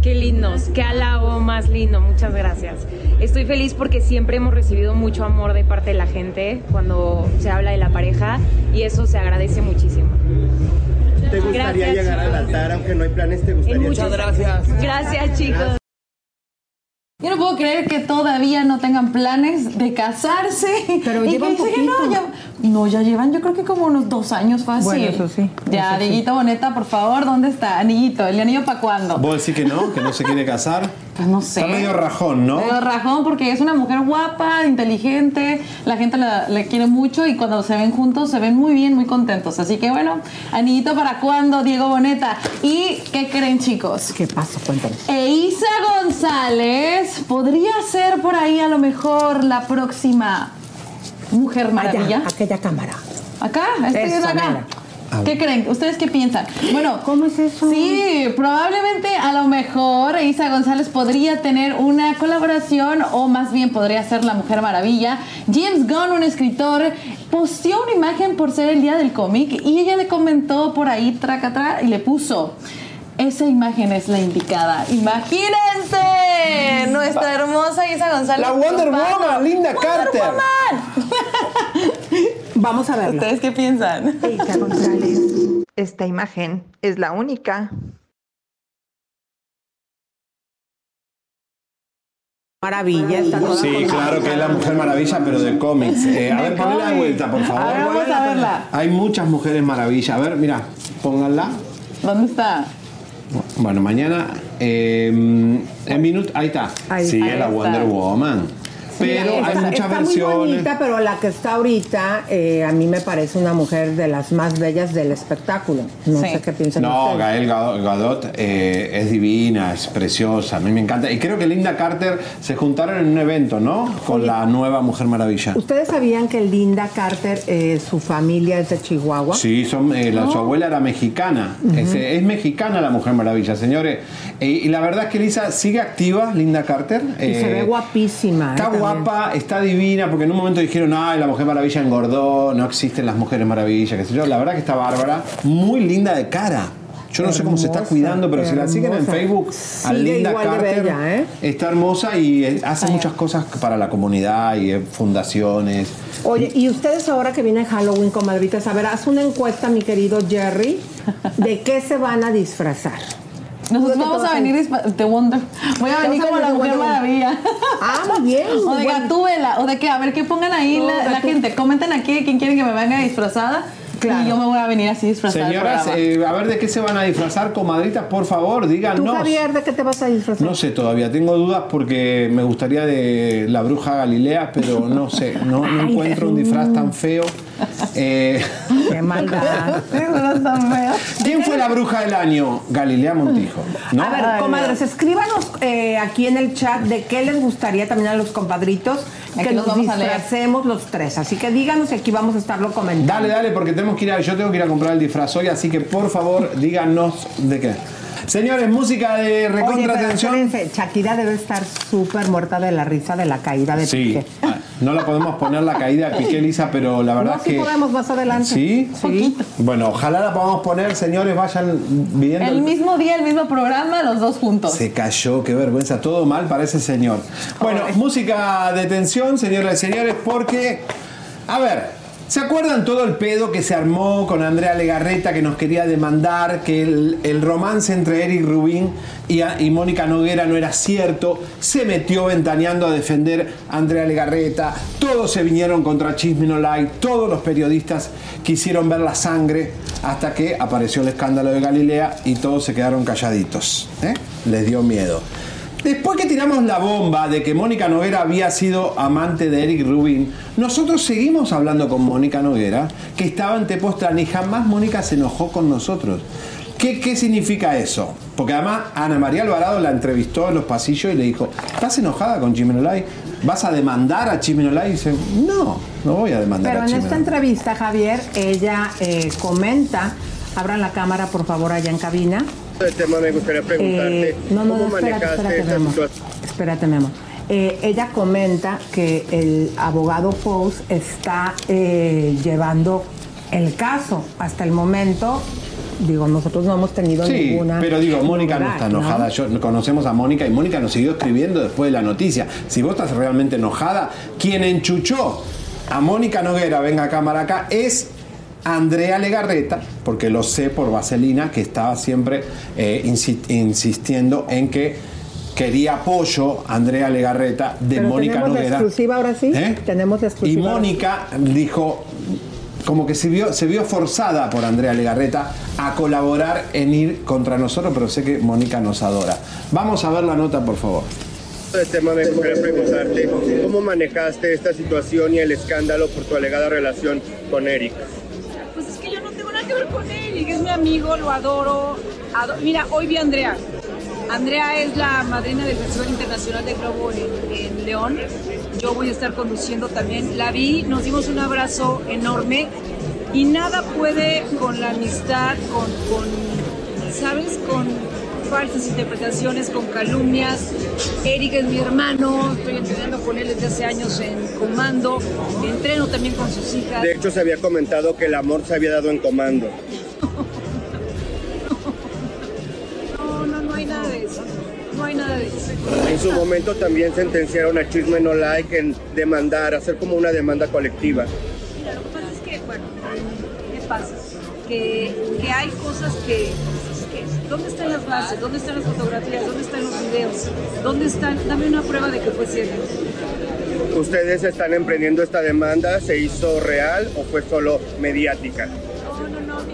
qué lindos, qué halago más lindo, muchas gracias. Estoy feliz porque siempre hemos recibido mucho amor de parte de la gente cuando se habla de la pareja y eso se agradece muchísimo. ¿Te gustaría Gracias, llegar al chicos. altar, aunque no hay planes? ¿Te gustaría? Muchas gracias. Gracias, chicos. Yo no puedo creer que todavía no tengan planes de casarse. Pero y llevan que no, poquito. ya, no, ya llevan yo creo que como unos dos años fácil. Bueno, eso sí, Ya, eso sí. Dieguito Boneta, por favor, ¿dónde está? Anillito, ¿el anillo para cuándo? ¿Vos decís que no? ¿Que no se quiere casar? Pues no sé. Está medio rajón, ¿no? Medio rajón porque es una mujer guapa, inteligente, la gente la, la quiere mucho y cuando se ven juntos se ven muy bien, muy contentos. Así que bueno, anillito para cuándo, Diego Boneta. ¿Y qué creen chicos? ¿Qué pasa? Cuéntame. Eiza González podría ser por ahí a lo mejor la próxima Mujer Maravilla. Allá, aquella cámara. Acá, este es acá. mira. ¿Qué creen? ¿Ustedes qué piensan? Bueno, ¿cómo es eso? Sí, probablemente a lo mejor Isa González podría tener una colaboración o más bien podría ser la Mujer Maravilla. James Gunn, un escritor, posteó una imagen por ser el día del cómic y ella le comentó por ahí tracatra y le puso esa imagen es la indicada. Imagínense, nuestra hermosa Isa González. La Wonder Topano. Woman, Linda Wonder Carter. Woman. Vamos a verla. ¿Ustedes qué piensan? Eiza González. Esta imagen es la única. Maravilla, está toda Sí, claro que es la Mujer Maravilla, pero de cómics. Eh, a ver, de cómics. vuelta, por favor. A ver, vamos a verla. Hay muchas mujeres maravillas. A ver, mira, pónganla. ¿Dónde está? Bueno, mañana eh, en minuto. Ahí está. Ahí- sí, ahí es la está. Wonder Woman. Pero hay está- muchas está Muy versiones. bonita, pero la que está ahorita, eh, a mí me parece una mujer de las más bellas del espectáculo. No Sí. sé qué piensan No, ustedes. Gael Gado- Gadot eh, es divina, es preciosa, a mí me encanta. Y creo que Linda Carter se juntaron en un evento, ¿no? Con la nueva Mujer Maravilla. ¿Ustedes sabían que Linda Carter, eh, su familia es de Chihuahua? Sí, son, eh, la, su abuela era mexicana. es, es mexicana la Mujer Maravilla, señores. Eh, y la verdad es que Lisa sigue activa, Linda Carter. Y se ve guapísima. Está eh. Guapa, está divina, porque en un momento dijeron, ay, la Mujer Maravilla engordó, no existen las Mujeres Maravillas, qué sé yo. La verdad que está bárbara, muy linda de cara. Yo no sé cómo se está cuidando, pero si la siguen en. Facebook, a Linda Carter, bella, ¿eh? está hermosa y hace muchas cosas para la comunidad y eh, fundaciones. Oye, y ustedes ahora que viene Halloween, comadritas, a ver, haz una encuesta, mi querido Jerry, de qué se van a disfrazar. Nosotros ¿Tú de qué vamos te a venir de Wonder. Voy a ¿Te venir como la Mujer? Maravilla. Ah, muy bien. *laughs* O de. Gatúbela, o de que, a ver, que pongan ahí la, gente. Comenten aquí quién quiere que me venga disfrazada. Y yo me voy a venir así disfrazada. Señoras, eh, a ver de qué se van a disfrazar, comadritas, por favor, ¿Tú, díganos. Javier, de qué te vas a disfrazar? No sé todavía, tengo dudas porque me gustaría de la bruja Galilea, pero no sé, no, no *laughs* encuentro un disfraz tan feo. Eh, *laughs* Qué maldad. *laughs* ¿Quién fue la bruja del año? Galilea Montijo. ¿no? A ver, comadres, escríbanos eh, aquí en el chat de qué les gustaría también a los compadritos que nos vamos a leer. disfracemos los tres. Así que díganos y aquí vamos a estarlo comentando. Dale, dale, porque tenemos que ir a, yo tengo que ir a comprar el disfraz hoy, así que por favor díganos de qué. Señores, música de Oye, recontra pero atención. espérense, Shakira debe estar súper muerta de la risa de la caída de Sí, Piqué. ah, no la podemos poner la caída de Piqué Lisa, pero la verdad No, es sí que. podemos más adelante. ¿Sí? Sí. Bueno, ojalá la podamos poner, señores, vayan viendo. El mismo día, el mismo programa, los dos juntos. Se cayó, qué vergüenza, todo mal para ese señor. Bueno, música de tensión, señoras y señores, porque, a ver, ¿se acuerdan todo el pedo que se armó con Andrea Legarreta que nos quería demandar, que el, romance entre Eric Rubín y, Mónica Noguera no era cierto? Se metió ventaneando a defender a Andrea Legarreta, todos se vinieron contra Chisme No Like, todos los periodistas quisieron ver la sangre hasta que apareció el escándalo de Galilea y todos se quedaron calladitos. ¿eh? Les dio miedo. Después que tiramos la bomba de que Mónica Noguera había sido amante de Eric Rubin, nosotros seguimos hablando con Mónica Noguera, que estaba en Tepoztlán y jamás Mónica se enojó con nosotros. ¿Qué, qué significa eso? Porque además Ana María Alvarado la entrevistó en los pasillos y le dijo, ¿estás enojada con Chimenolay? ¿Vas a demandar a Chimenolay? Y dice, no, no voy a demandar Pero a en esta entrevista, Javier, ella eh, comenta, abran la cámara por favor allá en cabina. De tema me gustaría preguntarte Eh, no, no, cómo no, espérate, manejaste espérate, situación. Espérate, Memo. Eh, ella comenta que el abogado Pous está eh, llevando el caso hasta el momento. Digo, nosotros no hemos tenido Sí, ninguna. pero digo, Mónica no está enojada. Yo, conocemos a Mónica y Mónica nos siguió escribiendo después de la noticia. Si vos estás realmente enojada, quien enchuchó a Mónica Noguera, venga a cámara acá, es Andrea Legarreta, porque lo sé por Vaselina, que estaba siempre eh, insi- insistiendo en que quería apoyo Andrea Legarreta de Pero Mónica tenemos la Noguera. exclusiva ahora sí. ¿Eh? Tenemos Y exclusiva. ahora sí. Mónica dijo, como que se vio, se vio forzada por Andrea Legarreta a colaborar en ir contra nosotros, pero sé que Mónica nos adora. Vamos a ver la nota, por favor. De tema me gustaría preguntarte cómo manejaste esta situación y el escándalo por tu alegada relación con Eric. Pues es que yo no tengo que ver con él, es mi amigo, lo adoro. ado- Mira, hoy vi a Andrea. Andrea es la madrina del Festival Internacional de Globo en, en León. Yo voy a estar conduciendo también. La vi, nos dimos un abrazo enorme y nada puede con la amistad, con, con ¿sabes? Con falsas interpretaciones, con calumnias. Eric es mi hermano, estoy entrenando con él desde hace años en comando, entreno también con sus hijas. De hecho, se había comentado que el amor se había dado en comando. No, no, no hay nada de eso. No hay nada de eso. En su momento también sentenciaron a Chisme No Like en demandar, hacer como una demanda colectiva. Mira, lo que pasa es que, bueno, ¿qué pasa? Que, que hay cosas que, que- ¿Dónde están las bases? ¿Dónde están las fotografías? ¿Dónde están los videos? ¿Dónde están? Dame una prueba de que fue cierto. ¿Ustedes están emprendiendo esta demanda? ¿Se hizo real o fue solo mediática? No, no, no, no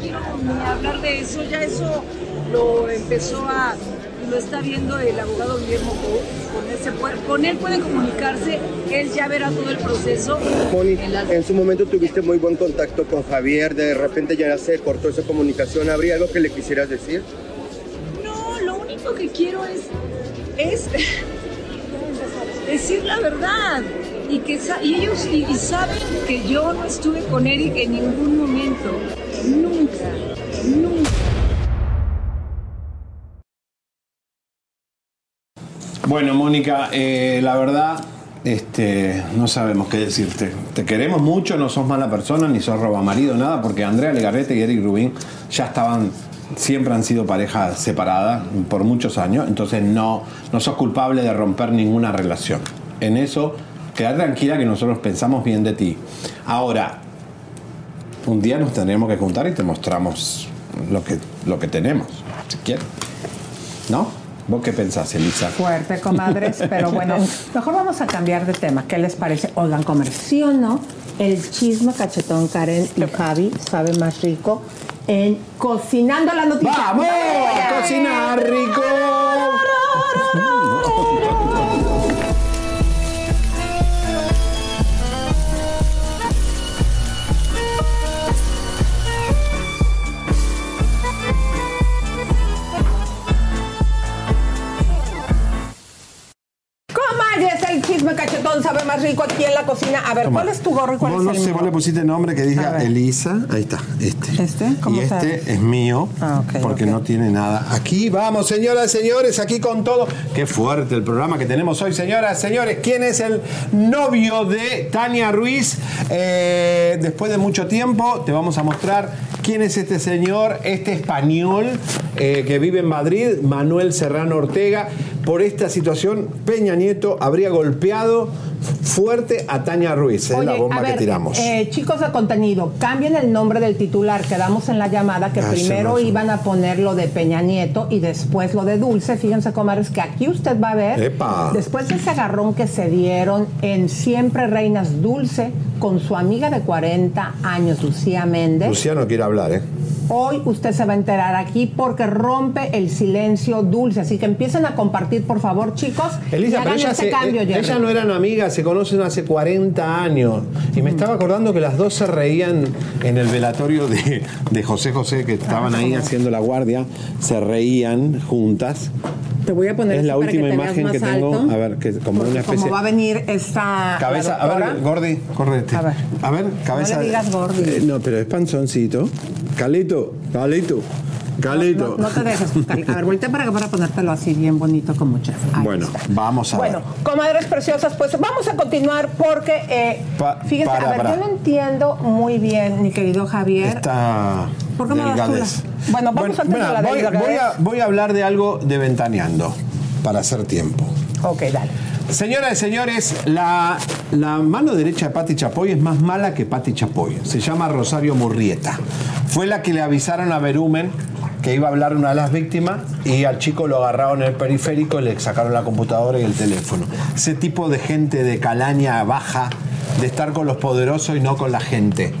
quiero ni hablar de eso. Ya eso lo empezó a, lo está viendo el abogado Guillermo. Con con él puede comunicarse, él ya verá todo el proceso. Moni, en su momento tuviste muy buen contacto con Javier, de repente ya se cortó esa comunicación. ¿Habría algo que le quisieras decir? No, lo único que quiero es, es *laughs* decir la verdad. Y, que, y ellos y, y saben que yo no estuve con Eric en ningún momento. Nunca, nunca. Bueno, Mónica, eh, la verdad, este, no sabemos qué decirte. Te queremos mucho, no sos mala persona, ni sos roba marido, nada, porque Andrea Legarrete y Eric Rubín ya estaban, siempre han sido pareja separada por muchos años, entonces no, no sos culpable de romper ninguna relación. En eso, queda tranquila que nosotros pensamos bien de ti. Ahora, un día nos tendremos que juntar y te mostramos lo que lo que tenemos, si quieren. ¿No? ¿Vos qué pensás, Elisa? Fuerte, comadres, pero bueno, *laughs* mejor vamos a cambiar de tema. ¿Qué les parece? Oigan, comer, ¿sí o no? El chisme cachetón Karen y Javi sabe más rico en Cocinando la Noticia. ¡Vamos! ¡A cocinar rico! Chisme cachetón sabe más rico aquí en la cocina. A ver, Toma. ¿cuál es tu gorro y cuál Vos es no el sé, mío? vos le pusiste nombre que diga. Elisa. Ahí está, este. ¿Este? ¿Cómo y este es mío, Ah, porque no tiene nada. Aquí vamos, señoras, señores, aquí con todo. Qué fuerte el programa que tenemos hoy, señoras, señores. ¿Quién es el novio de Tania Ruiz? Eh, después de mucho tiempo, te vamos a mostrar quién es este señor, este español eh, que vive en Madrid, Manuel Serrano Ortega. Por esta situación, Peña Nieto habría golpeado fuerte a Tania Ruiz. Es la Oye, bomba a ver, que tiramos. eh, chicos de contenido, cambien el nombre del titular que damos en la llamada, que Ah, sí, primero no, sí. iban a poner lo de Peña Nieto y después lo de Dulce. Fíjense, comadres, que aquí usted va a ver, Epa. después de ese agarrón que se dieron en Siempre Reinas Dulce con su amiga de 40 años, Lucía Méndez. Luciano quiere hablar, ¿eh? Hoy usted se va a enterar aquí porque rompe el silencio dulce. Así que empiecen a compartir, por favor, chicos. y Elisa, hagan pero ella este se- cambio, eh, Jerry. ellas no eran amigas, se conocen hace 40 años. Y me estaba acordando que las dos se reían en el velatorio de, de José José, que estaban ahí haciendo la guardia, se reían juntas. Te voy a poner Es la última que imagen que tengo. alto, A ver, que como porque una especie. Como va a venir esta Cabeza, a ver. Gordi, correte. A ver. A ver, cabeza. le digas Gordi. Eh, no, pero es panzoncito. Calito, calito, calito. No, no te dejes. A ver, voltea para acá para ponértelo así bien bonito como chef. Ahí bueno, está. vamos a Bueno, ver. comadres preciosas, pues vamos a continuar porque, eh, Pa- fíjense, para, a ver, para. yo no entiendo muy bien, mi querido Javier. ¿Por qué me delgadez. Bueno, vamos antes mira, de la voy, voy a, voy a hablar de algo de ventaneando para hacer tiempo. Ok, dale. Señoras y señores, la, la mano derecha de Pati Chapoy es más mala que Pati Chapoy. Se llama Rosario Murrieta. Fue la que le avisaron a Berumen que iba a hablar una de las víctimas y al chico lo agarraron en el periférico y le sacaron la computadora y el teléfono. Ese tipo de gente de calaña baja, de estar con los poderosos y no con la gente.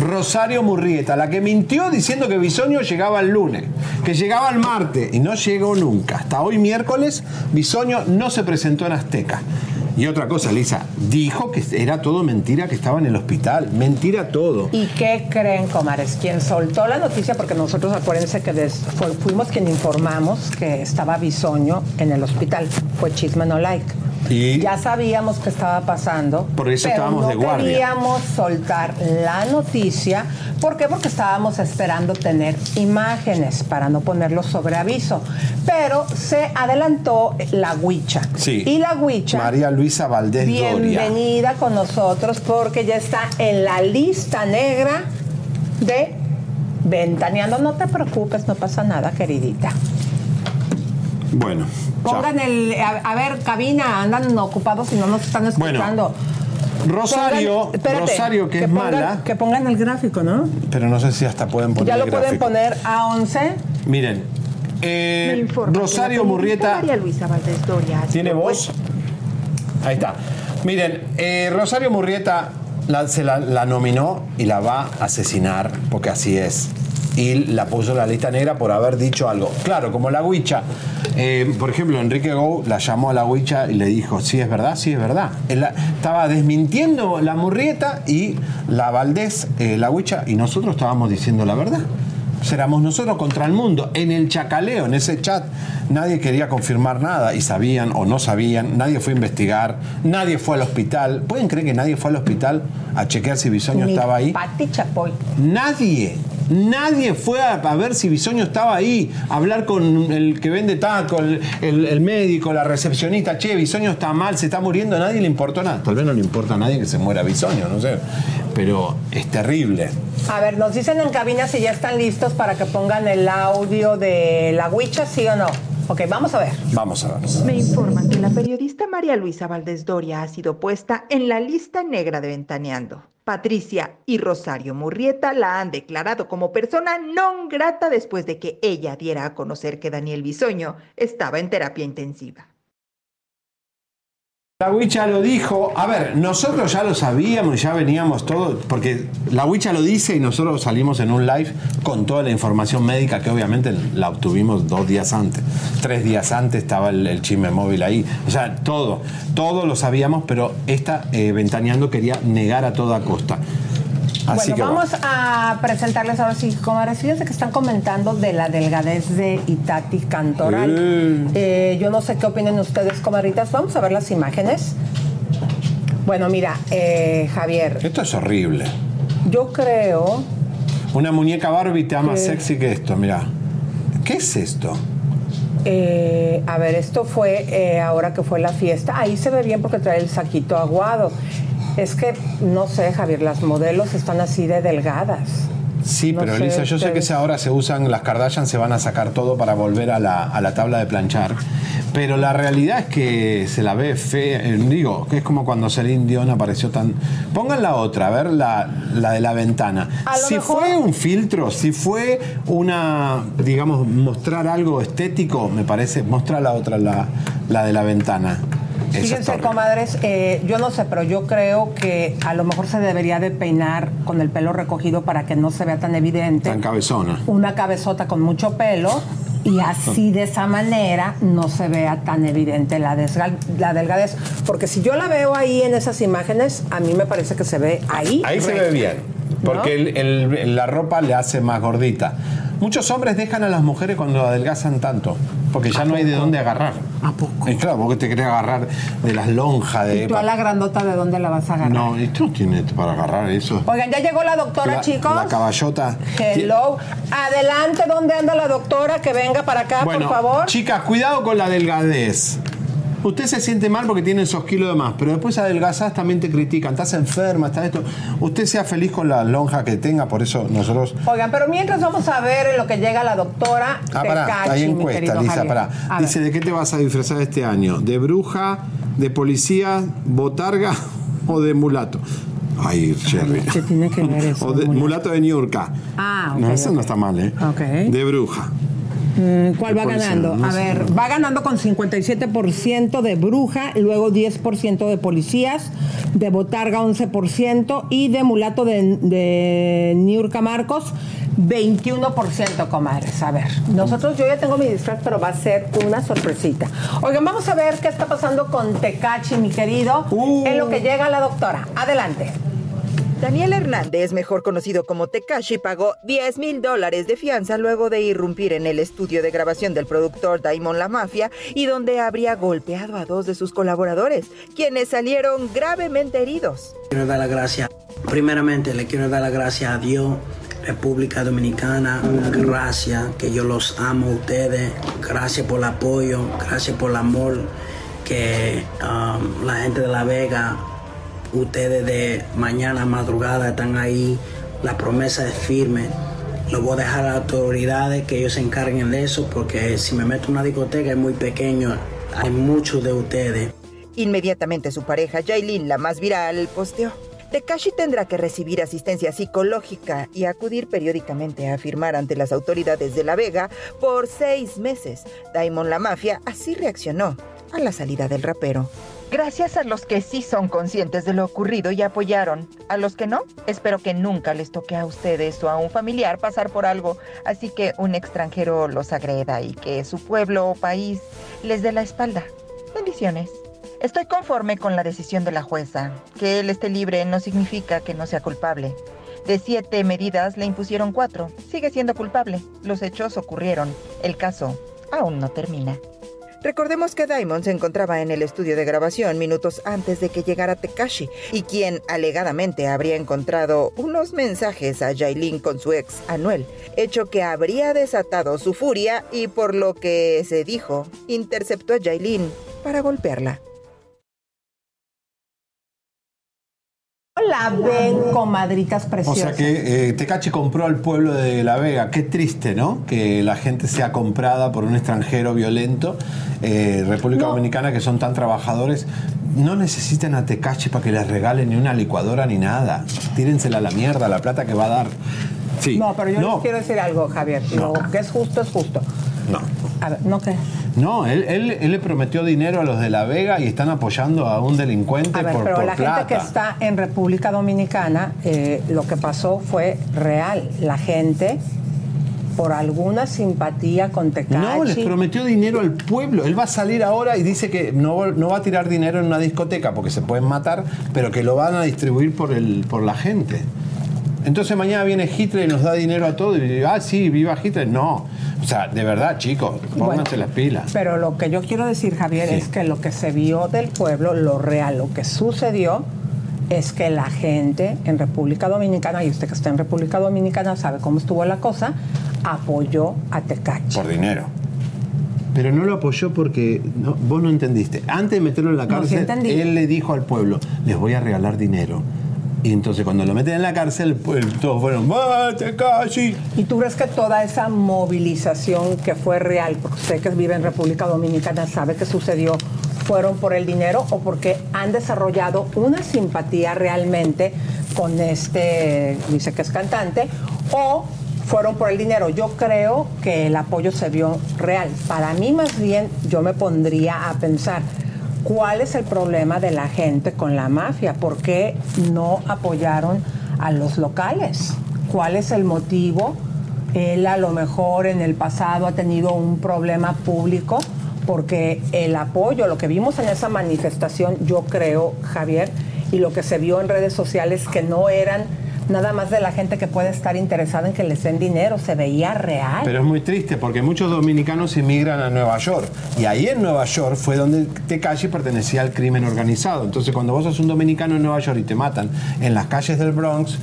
Rosario Murrieta, la que mintió diciendo que Bisoño llegaba el lunes, que llegaba el martes y no llegó nunca. Hasta hoy miércoles, Bisoño no se presentó en Azteca. Y otra cosa, Lisa, dijo que era todo mentira, que estaba en el hospital. Mentira todo. ¿Y qué creen, comares? Quien soltó la noticia, porque nosotros acuérdense que des- fuimos quien informamos que estaba Bisoño en el hospital. Fue Chisme No Like. Y Ya sabíamos que estaba pasando. Por eso pero estábamos no de guardia. queríamos soltar la noticia. ¿Por qué? Porque estábamos esperando tener imágenes para no ponerlo sobre aviso. Pero se adelantó la huicha. Sí. Y la huicha. María Luisa Valdés Doria. Bienvenida con nosotros porque ya está en la lista negra de Ventaneando. No te preocupes, no pasa nada, queridita. Bueno, chao. Pongan el. A, a ver, cabina, andan ocupados y no nos están escuchando. Rosario, Pongan- espérate, Rosario que, es pongan- mala, Que pongan el gráfico, ¿no? pero no sé si hasta pueden poner ya lo el pueden gráfico. poner a 11. Miren, eh, informa Rosario Murrieta María Luisa Valdés Doria ¿Tiene voz? Ahí está. Miren, eh, Rosario Murrieta la- se la, la nominó y la va a asesinar, porque así es. Y la puso en la lista negra por haber dicho algo. Claro, como la Huicha. Eh, por ejemplo, Enrique Gou la llamó a la Huicha y le dijo, sí es verdad, sí es verdad. Él la- estaba desmintiendo la Murrieta y la Valdés, eh, la Huicha, y nosotros estábamos diciendo la verdad. Éramos nosotros contra el mundo. En el chacaleo, en ese chat, nadie quería confirmar nada y sabían o no sabían, nadie fue a investigar, nadie fue al hospital. ¿Pueden creer que nadie fue al hospital a chequear si Bisoño Ni estaba ahí? Pati Chapoy. Nadie. Nadie fue a, a ver si Bisoño estaba ahí, a hablar con el que vende taco, el, el- el médico, la recepcionista. Che, Bisoño está mal, se está muriendo, a nadie le importó nada. Tal vez no le importa a nadie que se muera Bisoño, no sé. Pero es terrible. A ver, nos dicen en cabina si ya están listos para que pongan el audio de la huicha, ¿sí o no? Ok, vamos a ver. Vamos a ver. Me informan que la periodista María Luisa Valdés Doria ha sido puesta en la lista negra de Ventaneando. Patricia y Rosario Murrieta la han declarado como persona non grata después de que ella diera a conocer que Daniel Bisoño estaba en terapia intensiva. La Huicha lo dijo. A ver, nosotros ya lo sabíamos, ya veníamos todo, porque la Huicha lo dice y nosotros salimos en un live con toda la información médica que obviamente la obtuvimos dos días antes. Tres días antes estaba el, el chisme móvil ahí. O sea, todo, todo lo sabíamos, pero esta eh, Ventaneando quería negar a toda costa. Así bueno, que vamos a presentarles ahora sí, comadres. Fíjense que están comentando de la delgadez de Itati Cantoral. Mm. Eh, yo no sé qué opinen ustedes, comadritas. Vamos a ver las imágenes. Bueno, mira, eh, Javier, Esto es horrible. yo creo Una muñeca Barbie te ama Sí. sexy que esto, mira. ¿Qué es esto? Eh, a ver, esto fue eh, ahora que fue la fiesta. Ahí se ve bien porque trae el saquito aguado. Es que, no sé, Javier, las modelos están así de delgadas. Sí, No pero sé, Elisa, yo sé que ahora se usan, las Kardashian se van a sacar todo para volver a la, a la tabla de planchar. Pero la realidad es que se la ve fea. eh, Digo, que es como cuando Celine Dion apareció tan. Pongan la otra, a ver la, la de la ventana. Si mejor- fue un filtro, si fue una, digamos, mostrar algo estético, me parece. Mostrar la otra, la, la de la ventana. Fíjense, comadres, eh, yo no sé, pero yo creo que a lo mejor se debería de peinar con el pelo recogido para que no se vea tan evidente. Tan cabezona. Una cabezota con mucho pelo y así de esa manera no se vea tan evidente la, desgal- la delgadez. Porque si yo la veo ahí en esas imágenes, a mí me parece que se ve ahí. Ahí se ve bien, porque el- el- la ropa le hace más gordita. Muchos hombres dejan a las mujeres cuando adelgazan tanto, porque ya no hay de dónde agarrar. ¿A poco? Y claro, vos que te querés agarrar de las lonjas de... ¿Y tú a la grandota de dónde la vas a agarrar? No, esto no tiene para agarrar eso. Oigan, ya llegó la doctora, La- chicos. La caballota. Hello. Adelante, ¿dónde anda la doctora? Que venga para acá, Bueno, por favor. chicas, cuidado con la delgadez. Usted se siente mal porque tiene esos kilos de más, pero después adelgazás también te critican. Estás enferma, estás esto. Usted sea feliz con la lonja que tenga, por eso nosotros Oigan, pero mientras vamos a ver en lo que llega la doctora. Ah, pará, Tecachi, hay encuesta, Lisa, pará. Dice, ¿de qué te vas a disfrazar este año? ¿De bruja, de policía, botarga o de mulato? Ay, Sherry. ¿Qué tiene que ver *laughs* eso? O de mulato de Niurka. Ah, ok, No, eso no está mal, ¿eh? Ok. De bruja. Mm, ¿Cuál va ganando? no a ver, va ganando con 57% de bruja, luego 10% de policías, de botarga 11% y de mulato de, de Niurka Marcos 21%, comadres. A ver, nosotros, yo ya tengo mi disfraz, pero va a ser una sorpresita. Oigan, vamos a ver qué está pasando con Tecachi, mi querido, en lo que llega la doctora. Adelante. Daniel Hernández, mejor conocido como Tekashi, pagó 10 mil dólares de fianza luego de irrumpir en el estudio de grabación del productor Daimon La Mafia y donde habría golpeado a dos de sus colaboradores, quienes salieron gravemente heridos. Quiero dar las gracias. Primeramente le quiero dar las gracias a Dios, República Dominicana. Gracias, que yo los amo a ustedes. Gracias por el apoyo, gracias por el amor que um, la gente de La Vega, ustedes de mañana madrugada están ahí. La promesa es firme. Lo voy a dejar a las autoridades que ellos se encarguen de eso porque si me meto en una discoteca es muy pequeño. Hay muchos de ustedes. Inmediatamente su pareja, Jailin, la más viral, posteó. Tekashi tendrá que recibir asistencia psicológica y acudir periódicamente a firmar ante las autoridades de La Vega por seis meses. Daimon La Mafia así reaccionó a la salida del rapero. Gracias a los que sí son conscientes de lo ocurrido y apoyaron. A los que no, espero que nunca les toque a ustedes o a un familiar pasar por algo, así que un extranjero los agreda y que su pueblo o país les dé la espalda. Bendiciones. Estoy conforme con la decisión de la jueza. Que él esté libre no significa que no sea culpable. De siete medidas le impusieron cuatro. Sigue siendo culpable. Los hechos ocurrieron. El caso aún no termina. Recordemos que Diamond se encontraba en el estudio de grabación minutos antes de que llegara Tekashi y quien alegadamente habría encontrado unos mensajes a Jailin con su ex Anuel, hecho que habría desatado su furia y por lo que se dijo, interceptó a Jailin para golpearla. La ven, comadritas O preciosas. sea que eh, Tecachi compró al pueblo de La Vega. Qué triste, ¿no? Que la gente sea comprada por un extranjero violento. Eh, República Dominicana, que son tan trabajadores. no necesitan a Tecachi para que les regalen ni una licuadora ni nada. Tírensela a la mierda, la plata que va a dar. Sí. No, pero yo no, les quiero decir algo, Javier. Lo que es justo es justo. no. A ver, ¿no qué? No, él, él- él le prometió dinero a los de La Vega y están apoyando a un delincuente A ver, por, pero por la plata. gente que está en República Dominicana, eh, lo que pasó fue real. La gente, por alguna simpatía con Tecachi... No, les prometió dinero al pueblo. Él va a salir ahora y dice que no, no va a tirar dinero en una discoteca porque se pueden matar, pero que lo van a distribuir por, el, por la gente. Entonces mañana viene Hitler y nos da dinero a todos y dice, ah, sí, viva Hitler. No. O sea, de verdad, chicos, pónganse las pilas. Pero lo que yo quiero decir, Javier, Sí. es que lo que se vio del pueblo, lo real, lo que sucedió, es que la gente en República Dominicana, y usted que está en República Dominicana sabe cómo estuvo la cosa, apoyó a Tecachi. Por dinero. Pero no lo apoyó porque no, vos no entendiste. Antes de meterlo en la No, sí cárcel, él le dijo al pueblo, les voy a regalar dinero. Y entonces cuando lo meten en la cárcel, pues, todos fueron, ¡Ah, Tecachi! ¿Y tú crees que toda esa movilización que fue real, porque usted que vive en República Dominicana sabe que sucedió, fueron por el dinero o porque han desarrollado una simpatía realmente con este, dice que es cantante, o fueron por el dinero? Yo creo que el apoyo se vio real. Para mí más bien yo me pondría a pensar, ¿cuál es el problema de la gente con la mafia? ¿Por qué no apoyaron a los locales? ¿Cuál es el motivo? Él a lo mejor en el pasado ha tenido un problema público porque el apoyo, lo que vimos en esa manifestación, yo creo, Javier, y lo que se vio en redes sociales que no eran nada más de la gente que puede estar interesada en que les den dinero, se veía real. Pero es muy triste porque muchos dominicanos emigran a Nueva York. Y ahí en Nueva York fue donde Tecachi pertenecía al crimen organizado. Entonces cuando vos sos un dominicano en Nueva York y te matan en las calles del Bronx,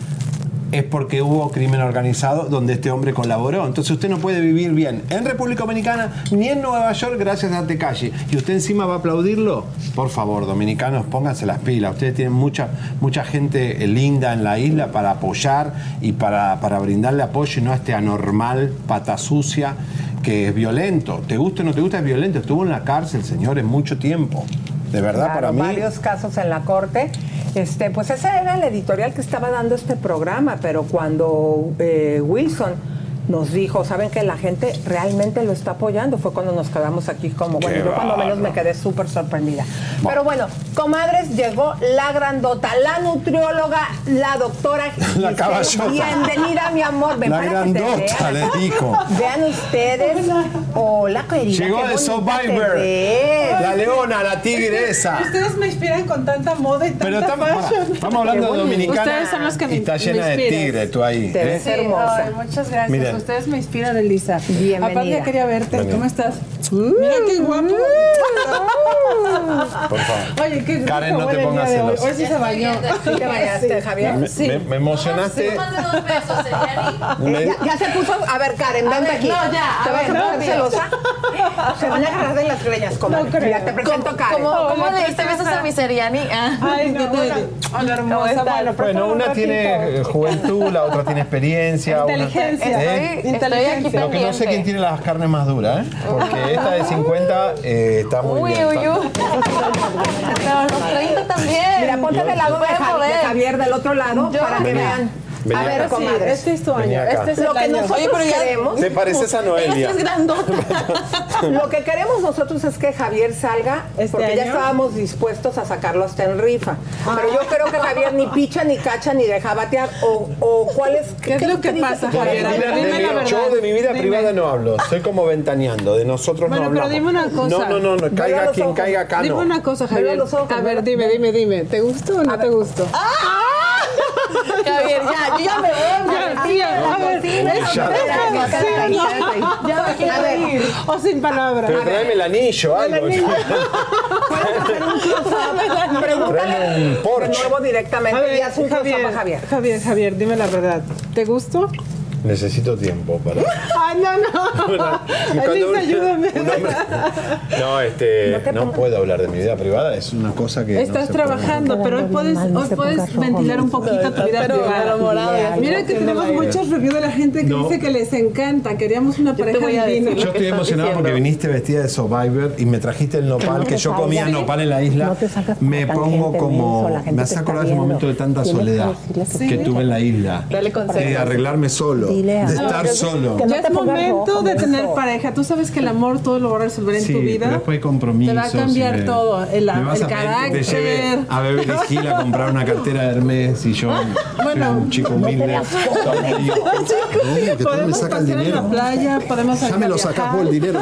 es porque hubo crimen organizado donde este hombre colaboró. Entonces usted no puede vivir bien en República Dominicana ni en Nueva York gracias a Tecachi. ¿Y usted encima va a aplaudirlo? Por favor, dominicanos, pónganse las pilas. Ustedes tienen mucha, mucha gente eh, linda en la isla para apoyar y para, para brindarle apoyo y no a este anormal, pata sucia, que es violento. ¿Te gusta o no te gusta? Es violento. Estuvo en la cárcel, señores, mucho tiempo. De verdad, Claro, para mí... varios casos en la corte. Este, pues ese era el editorial que estaba dando este programa, pero cuando eh, Wilson nos dijo, saben que la gente realmente lo está apoyando, fue cuando nos quedamos aquí como, bueno, Qué yo cuando menos me quedé súper sorprendida. Pero bueno, comadres, llegó la grandota, la nutrióloga, la doctora *laughs* La caballota. Bienvenida, mi amor. Ven La para que te grandota, vean. le dijo. Vean ustedes. Hola, querida. Llegó qué de Survivor. La leona, la tigresa. Ustedes me inspiran con tanta moda y tanta Pero estamos, fashion. estamos hablando de dominicana Ustedes son los que me, y está me llena de tigre tú ahí. Te ¿eh? ves hermosa. Ay, muchas gracias. Miren. Ustedes me inspiran, Elisa. Bienvenida. Aparte ya quería verte. ¿Cómo estás? Mira qué guapo. Por favor. Oye, qué Karen, no te pongas celosa. Hoy sí se bañó. ¿Sí te bañaste, Sí. Javier? Me, Sí. me- me emocionaste. *laughs* Me- Ya, ya se puso. A ver, Karen, vente ver, aquí. no, ya, ¿Te a vas ver, a poner no, celosa? *laughs* Se van a agarrar de las greñas, como. No creo. Mira, te presento Karen. ¿Cómo, cómo le diste besos a mi Seriani? Ah. Ay, no, *laughs* hola, hola, hermosa. Bueno, Bueno, una un tiene eh, juventud, la otra tiene experiencia. una- Inteligencia. ¿eh? Estoy, estoy aquí Inteligencia. Lo que no sé quién tiene las carnes más duras, ¿eh? Porque esta de 50 eh, está muy Uy, bien. uy, uy. Pero los 30 también. Mira, ponte del lado de, Voy a Ja- de. Javier del otro lado Yo- para que vean. A ver, acá. comadres. Este es tu año. Este es Lo el que año. nosotros Oye, pero queremos. Te pareces a Noelia. Es grandota. *laughs* Lo que queremos nosotros es que Javier salga, ¿Este porque ya estábamos dispuestos a sacarlo hasta en rifa. Pero yo creo que Javier ni picha, ni cacha, ni deja batear. O, o cuál es. ¿Qué es lo que dices, pasa, Javier? Dime yo de mi vida Dime. privada no hablo, soy como ventaneando, de nosotros Bueno, no pero hablamos. dime una cosa. No, no, no, no, caiga quien ojos. caiga acá, Dime no. una cosa, Javier. a los ojos, A ver, dime, dime, dime. ¿Te gustó o no te gustó? Javier, ya, yo ya me voy. Ya, me Ya. me ir. O sin palabras. Pero tráeme el anillo, algo. Puedes hacer un close-up. Pregúntale un Porsche. nuevo directamente y haz un Javier. Javier, Javier, dime la verdad. ¿Te gustó? Necesito tiempo para. Ay, *laughs* no, no. Cuando Elisa, un- ayúdame. No, este, no puedo hablar de mi vida privada, es una cosa que. no Estás puede- trabajando, pero hoy puedes, hoy puedes ventilar un poquito tu vida privada. Mira que tenemos muchos reviews de la gente que No. dice que les encanta. Queríamos una pareja divina. Yo estoy emocionado porque viniste vestida de Survivor y me trajiste el nopal, que yo comía nopal en la isla. Me pongo como. Me hace acordar ese momento de tanta soledad que tuve en la isla. Dale consejos. De arreglarme solo, de estar solo. Ya es momento de tener pareja. Tú sabes que el amor todo lo va a resolver en Sí, tu vida. después hay compromisos. Te va a cambiar todo. El, me vas el a que te lleve carácter. a Beverly *laughs* Hills a comprar una cartera de Hermes y yo Bueno, soy un chico humilde. *laughs* No, Podemos pasear en dinero. la playa, podemos Ya me lo sacás vos el dinero.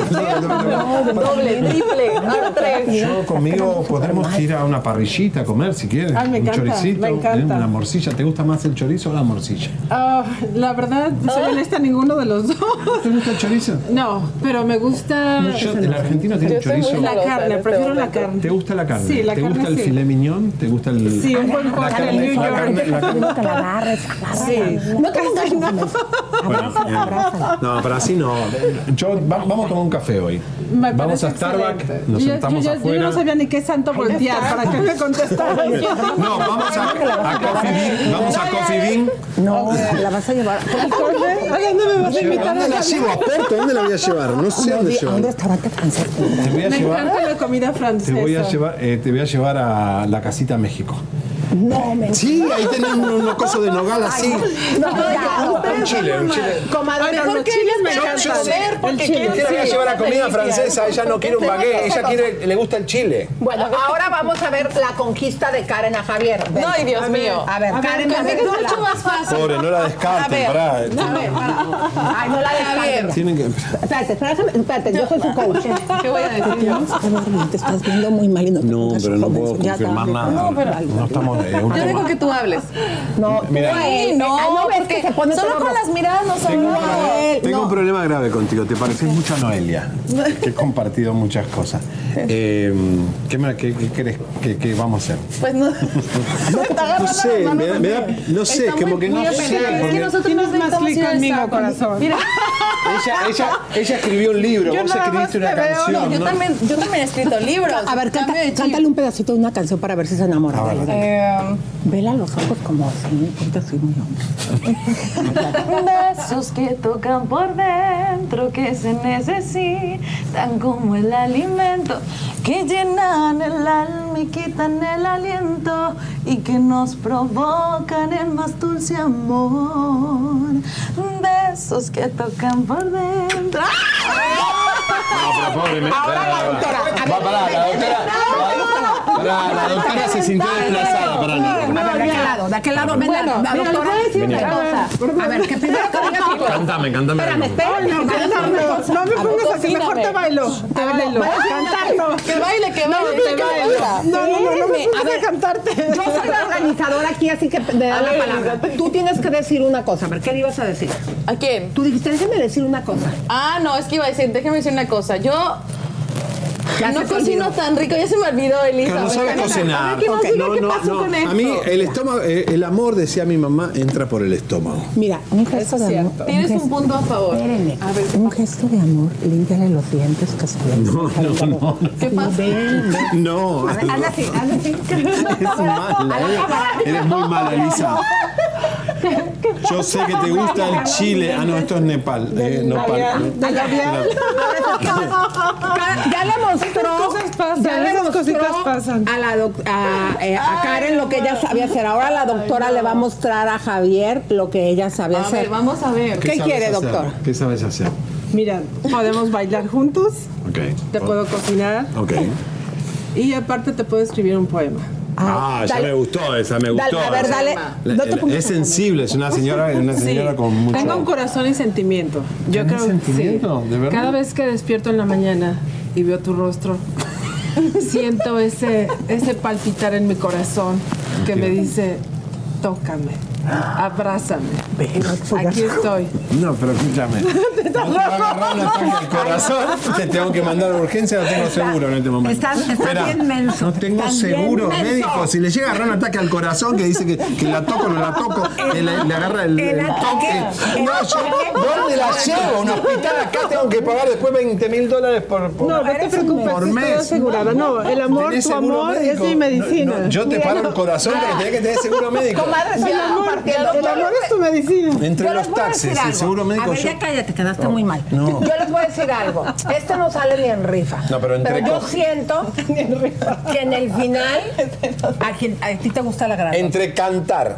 Doble, triple, tres. Yo conmigo podremos ir a una parrillita a comer si quieres. Ay, me un encanta, choricito, me encanta. ¿eh? una morcilla. ¿Te gusta más el chorizo o la morcilla? Ah, la verdad, soy honesta, ninguno de los dos. ¿Te gusta el chorizo? No, pero me gusta No, yo- el argentino tiene chorizo. La carne, prefiero la carne. ¿Te gusta la carne? Sí, la ¿Te carne gusta el sí. filet mignon? ¿Te gusta el Sí, un buen la corte carne, en New la York. carne, la carne? la agarres, Sí. No te pongas no. Bueno, no, pero así no. Yo, va- vamos a tomar un café hoy. Me Vamos a Starbucks, nos Yo- sentamos yo, yo, afuera. Yo no sabía ni qué santo voltear para que me contestaran. No, vamos a, a Coffee Bean. Vamos a Coffee Bean. No, la vas a llevar. ¿A dónde me vas a invitar? ¿Dónde la llevo? ¿A Puerto? ¿Dónde la voy a llevar? No sé dónde di- a un llevar. restaurante francés. Te voy a Me llevar. encanta la comida Te francesa. voy a llevar, eh, te voy a llevar a la casita México. No, me Sí, ahí tenés unos, unos cosos de nogal así. No, ya, Un chile, un chile. Comadre, Mejor los que chiles me encantan. a comer porque la voy a llevar a comida Delicia. francesa, ella no quiere un baguette, ella quiere, le gusta el chile. Bueno, ahora vamos a ver la conquista de Karen a Javier. Ven. No, ay, Dios mío. A ver, A ver, Karen, Karen, ven, mucho más fácil. Pobre, no la A descarten, ver. pará. Ay, no la descarten. Tienen que. Espérate, espérate, espérate, yo soy su coach. ¿Qué voy a decir? Te estás viendo muy mal y no te No, pero no puedo confirmar nada. No, pero No estamos de Yo digo que tú hables. No, Mira. tú a él. Ay, no, Ah, no ves porque que se pone solo con las miradas hablamos. problema- él, tengo no. un problema grave contigo, te pareces mucho a Noelia, que he *laughs* compartido muchas cosas. Eh, ¿Qué, qué- qué crees que, que vamos a hacer? Pues no. *laughs* No *laughs* sé, me da- me da- no sé, como que no sé. Es que nosotros nos más necesitamos clic conmigo, corazón. Mira, Ella, ella, ella escribió un libro, Yo vos escribiste una canción. yo ¿no? también, yo también he escrito libros. A ver, cántale un pedacito de una canción para ver si se enamora. A ver. Eh, Vela los ojos como así, ponte así muy hombre. *laughs* Besos que tocan por dentro, que se necesitan como el alimento, que llenan el alma y quitan el aliento y que nos provocan el más dulce amor. Besos que tocan por dentro. No, pero pobre, me- Ahora la doctora. A ver, Va, pará, la doctora. Pará, la doctora se sintió desplazada. Pará, no. A ver, de aquel lado, de aquel lado, ven la, la mira, doctora. voy a decir una cosa. A ver, que primero que diga cosa. Cántame, cántame. Espérame, espérame. No. No me pongas así, mejor te bailo. Te bailo. Cantarlo. Que baile, que No, baile, te que bailo. baile. No, no, no, no me pongas a cantarte. Yo soy la organizadora aquí, así que te da la palabra. Tú tienes que decir una cosa. A ver, ¿qué le ibas a decir? ¿A quién? Tú dijiste, déjame decir una cosa. Ah, no, es que iba a decir, déjame decir una cosa. Yo Ya no cocino tan rico, ya se me olvidó, Elisa. No sabe cocinar. a ver, que nos Ok. diga No, qué no, pasó no. con esto. A mí el estómago, eh, el amor, decía mi mamá, entra por el estómago. Mira, un gesto de amor. Tienes un gesto- punto a favor. Espérenme. un gesto de amor, límpiale los dientes ven. No, no, no. ¿Qué pasa? No, Hazle así, hazle así. *laughs* es mala. Eres, eres muy mala, Elisa. *laughs* Yo sé que te gusta el chile. Ah, no, esto es Nepal. Eh, Nopal. Ya le mostró, cosas pasan, ya le mostró cositas pasan. A, la doc- a, eh, a Karen lo que ella sabía hacer. Ahora la doctora le va a mostrar a Javier lo que ella sabe A hacer. ver, vamos a ver. ¿Qué quiere, hacer? doctor? ¿Qué sabes hacer? Mira, podemos bailar juntos, Ok. te puedo cocinar Ok. *laughs* y aparte te puedo escribir un poema. Ah, ya dale. me gustó esa, me gustó. Dale, a ver, dale. La- No es sensible, es una señora, *laughs* una señora Sí. con mucho. Tengo un corazón y sentimiento. Yo ¿Tienes creo sentimiento? sí. ¿De verdad? Cada vez que despierto en la mañana y veo tu rostro, *laughs* siento ese, ese palpitar en mi corazón que me dice, tócame. Abrázame. Aquí estoy. No, pero escúchame. No *laughs* te va a agarrar un ataque al corazón. *laughs* Te tengo que mandar a urgencia, no tengo seguro en este momento. Estás, estás Espera, bien menso. No tengo Estás seguro médico. Si le llega a agarrar un ataque al corazón que dice que, que la toco o no la toco, le, le agarra el, El el toque. El No, yo. ¿dónde la llevo? ¿A un hospital acá tengo que pagar después 20 mil dólares por, por, No, no te preocupes, por estoy mes. asegurada. No, el amor, ¿Tenés tu amor médico? es mi medicina. No, no, yo te paro el corazón, pero tenés que tener seguro médico. Comadre, El amor, el amor es tu medicina. Entre Yo los taxis el seguro médico A ver, yo- ya cállate, quedaste muy mal. No. Yo les voy a decir algo. Este no sale ni en rifa. No, pero entre yo co- siento *laughs* que en el final *laughs* ¿A, a ti te gusta la grasa? Entre cantar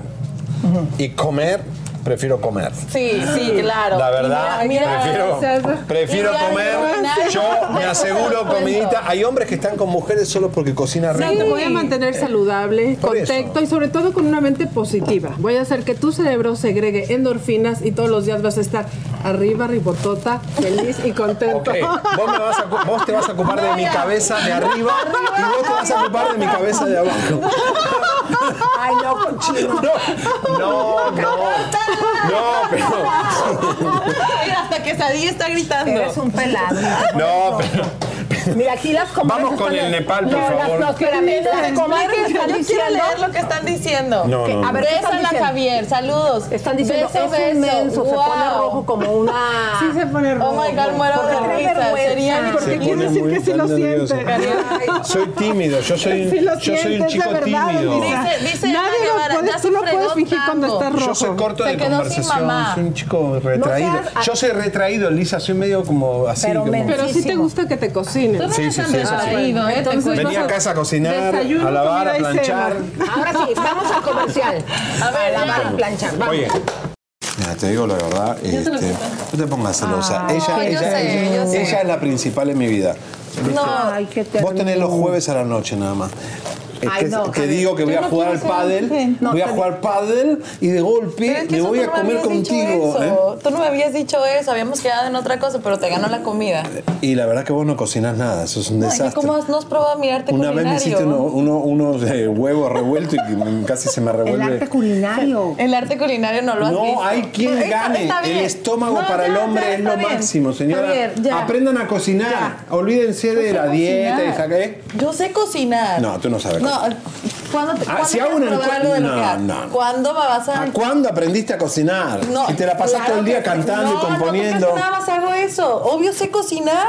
y comer, prefiero comer. Sí, sí, claro. La verdad, mira, prefiero, mira, prefiero y mira, comer. mira, Yo me aseguro comidita. Hay hombres que están con mujeres solo porque cocina Sí, rico. te voy a mantener saludable, Por eso. y sobre todo con una mente positiva. Voy a hacer que tu cerebro segregue endorfinas y todos los días vas a estar arriba, ribotota, feliz y contento. Ok, vos, me vas a vos te vas a ocupar de mi cabeza de arriba y vos te vas a ocupar de mi cabeza de abajo. Ay, no, cochino. *laughs* No, no, no, pero. *laughs* Mira, hasta quesadilla está gritando. Eres un pelado. No, pero. Mira, aquí las comadres Vamos con están- el Nepal, por no, las- favor. no, espérame, las comadres están quiero diciendo... leer lo que están diciendo. No, no, a ver, ¿qué están Besan a? Javier, saludos. Están diciendo, beso, es beso. un menso, se pone Wow. rojo como una... Sí se pone rojo. Oh my God, muero Porque de risa. vergüenza. Sería Porque quiere decir que sí lo siente. Soy tímido, yo soy, Sí lo yo soy un chico tímido. Dice- dice Nadie tú no puedes fingir cuando estás rojo. Yo soy corto de conversación, soy un chico retraído. Yo soy retraído, Lisa, soy medio como así. Pero sí te gusta que te cocinen. No Sí, sí, sí, eso sí. retraído, ¿eh? Te Entonces. Venía a casa a cocinar, Desayuno, a lavar, a planchar. Ahora sí, vamos al comercial. A ver, a lavar y planchar. Vamos. Oye. Mira, te digo la verdad, este, no te pongas celosa. ella, ella, sé, ella, es la principal en mi vida. ¿Viste? Ay, qué Vos tenés los jueves a la noche nada más. Es Ay, que, no, Javier. digo que voy a no jugar al pádel. No, voy a te- jugar pádel y de golpe es que me voy a no me comer contigo. ¿eh? Habías dicho eso. Habíamos quedado en otra cosa, pero te ganó la comida. Y la verdad que vos no cocinas nada, eso es un No, desastre. ¿Cómo has- no has probado mi arte Una vez me hiciste uno- uno- unos eh, huevos revueltos y *laughs* casi se me El revuelve. arte culinario. *laughs* El arte culinario no lo has visto. No, hay quien Está- gane. está el estómago No, para ya, el hombre ya, es lo bien. máximo, señora. Javier, ya. Aprendan a cocinar. Olvídense de Yo la dieta y cocinar. esa que. Yo sé cocinar. No, tú no sabes No, cocinar. ¿Cuándo te Ah, cuándo si probar encue- algo de lo no, que hago? no. ¿Cuándo me vas a...? ¿A cuándo aprendiste a cocinar? No, si te la pasas claro todo el día que- cantando y componiendo. No, nada más hago eso. Obvio sé cocinar.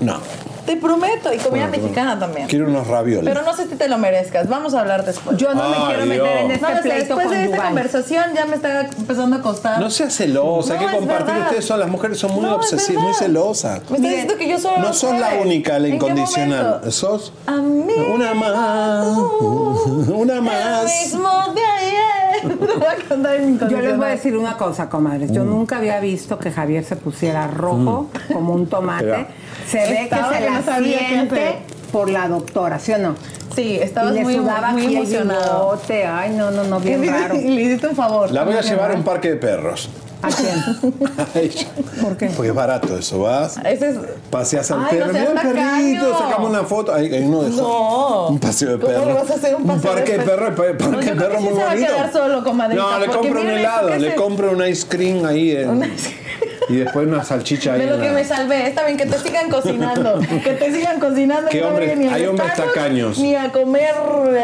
No, Te prometo. Y comida Bueno, mexicana también. quiero unos ravioles. Pero no sé si te lo merezcas. Vamos a hablar después. Yo no me quiero meter en este No, pleito después de esta conversación ya me está empezando a costar. No seas celosa, hay No, que compartir. verdad. Ustedes son las mujeres, son muy No, obsesivas, muy celosas. Me estás diciendo que yo solo No sos la única, la ¿En qué incondicional. Sos A mí. una más. *laughs* Una El más. mismo de ayer. *laughs* Te voy a contar mi Yo les voy a decir una cosa, comadres. Mm. Yo nunca había visto que Javier se pusiera rojo como un tomate. Se ve que Estaba se que la no siente por la doctora, ¿sí o no? Sí, estabas y le muy, sudaba muy aquí el emocionado. bigote. Ay, no, no, no, bien *laughs* raro. *laughs* le hiciste un favor. La voy a Muy llevar a un parque de perros. ¿A quién? *laughs* A ella. ¿Por qué? Porque es barato eso, vas. Ese es... Paseas al Ay, perro, no mira el perrito, sacamos una foto. Hay, hay uno de No. Un paseo de ¿Cómo perro. le vas a hacer un paseo parque de de perro? parque No, de perro que sí muy se va a bonito. quedar solo, comadrita, No, le compro un helado, le se- compro un ice cream ahí en- *laughs* y después una salchicha ahí. De lo que la- me salvé. Está bien, que te sigan cocinando. *laughs* que te sigan cocinando. ¿Qué y no vayan ni hay hombres tacaños? Ni a comer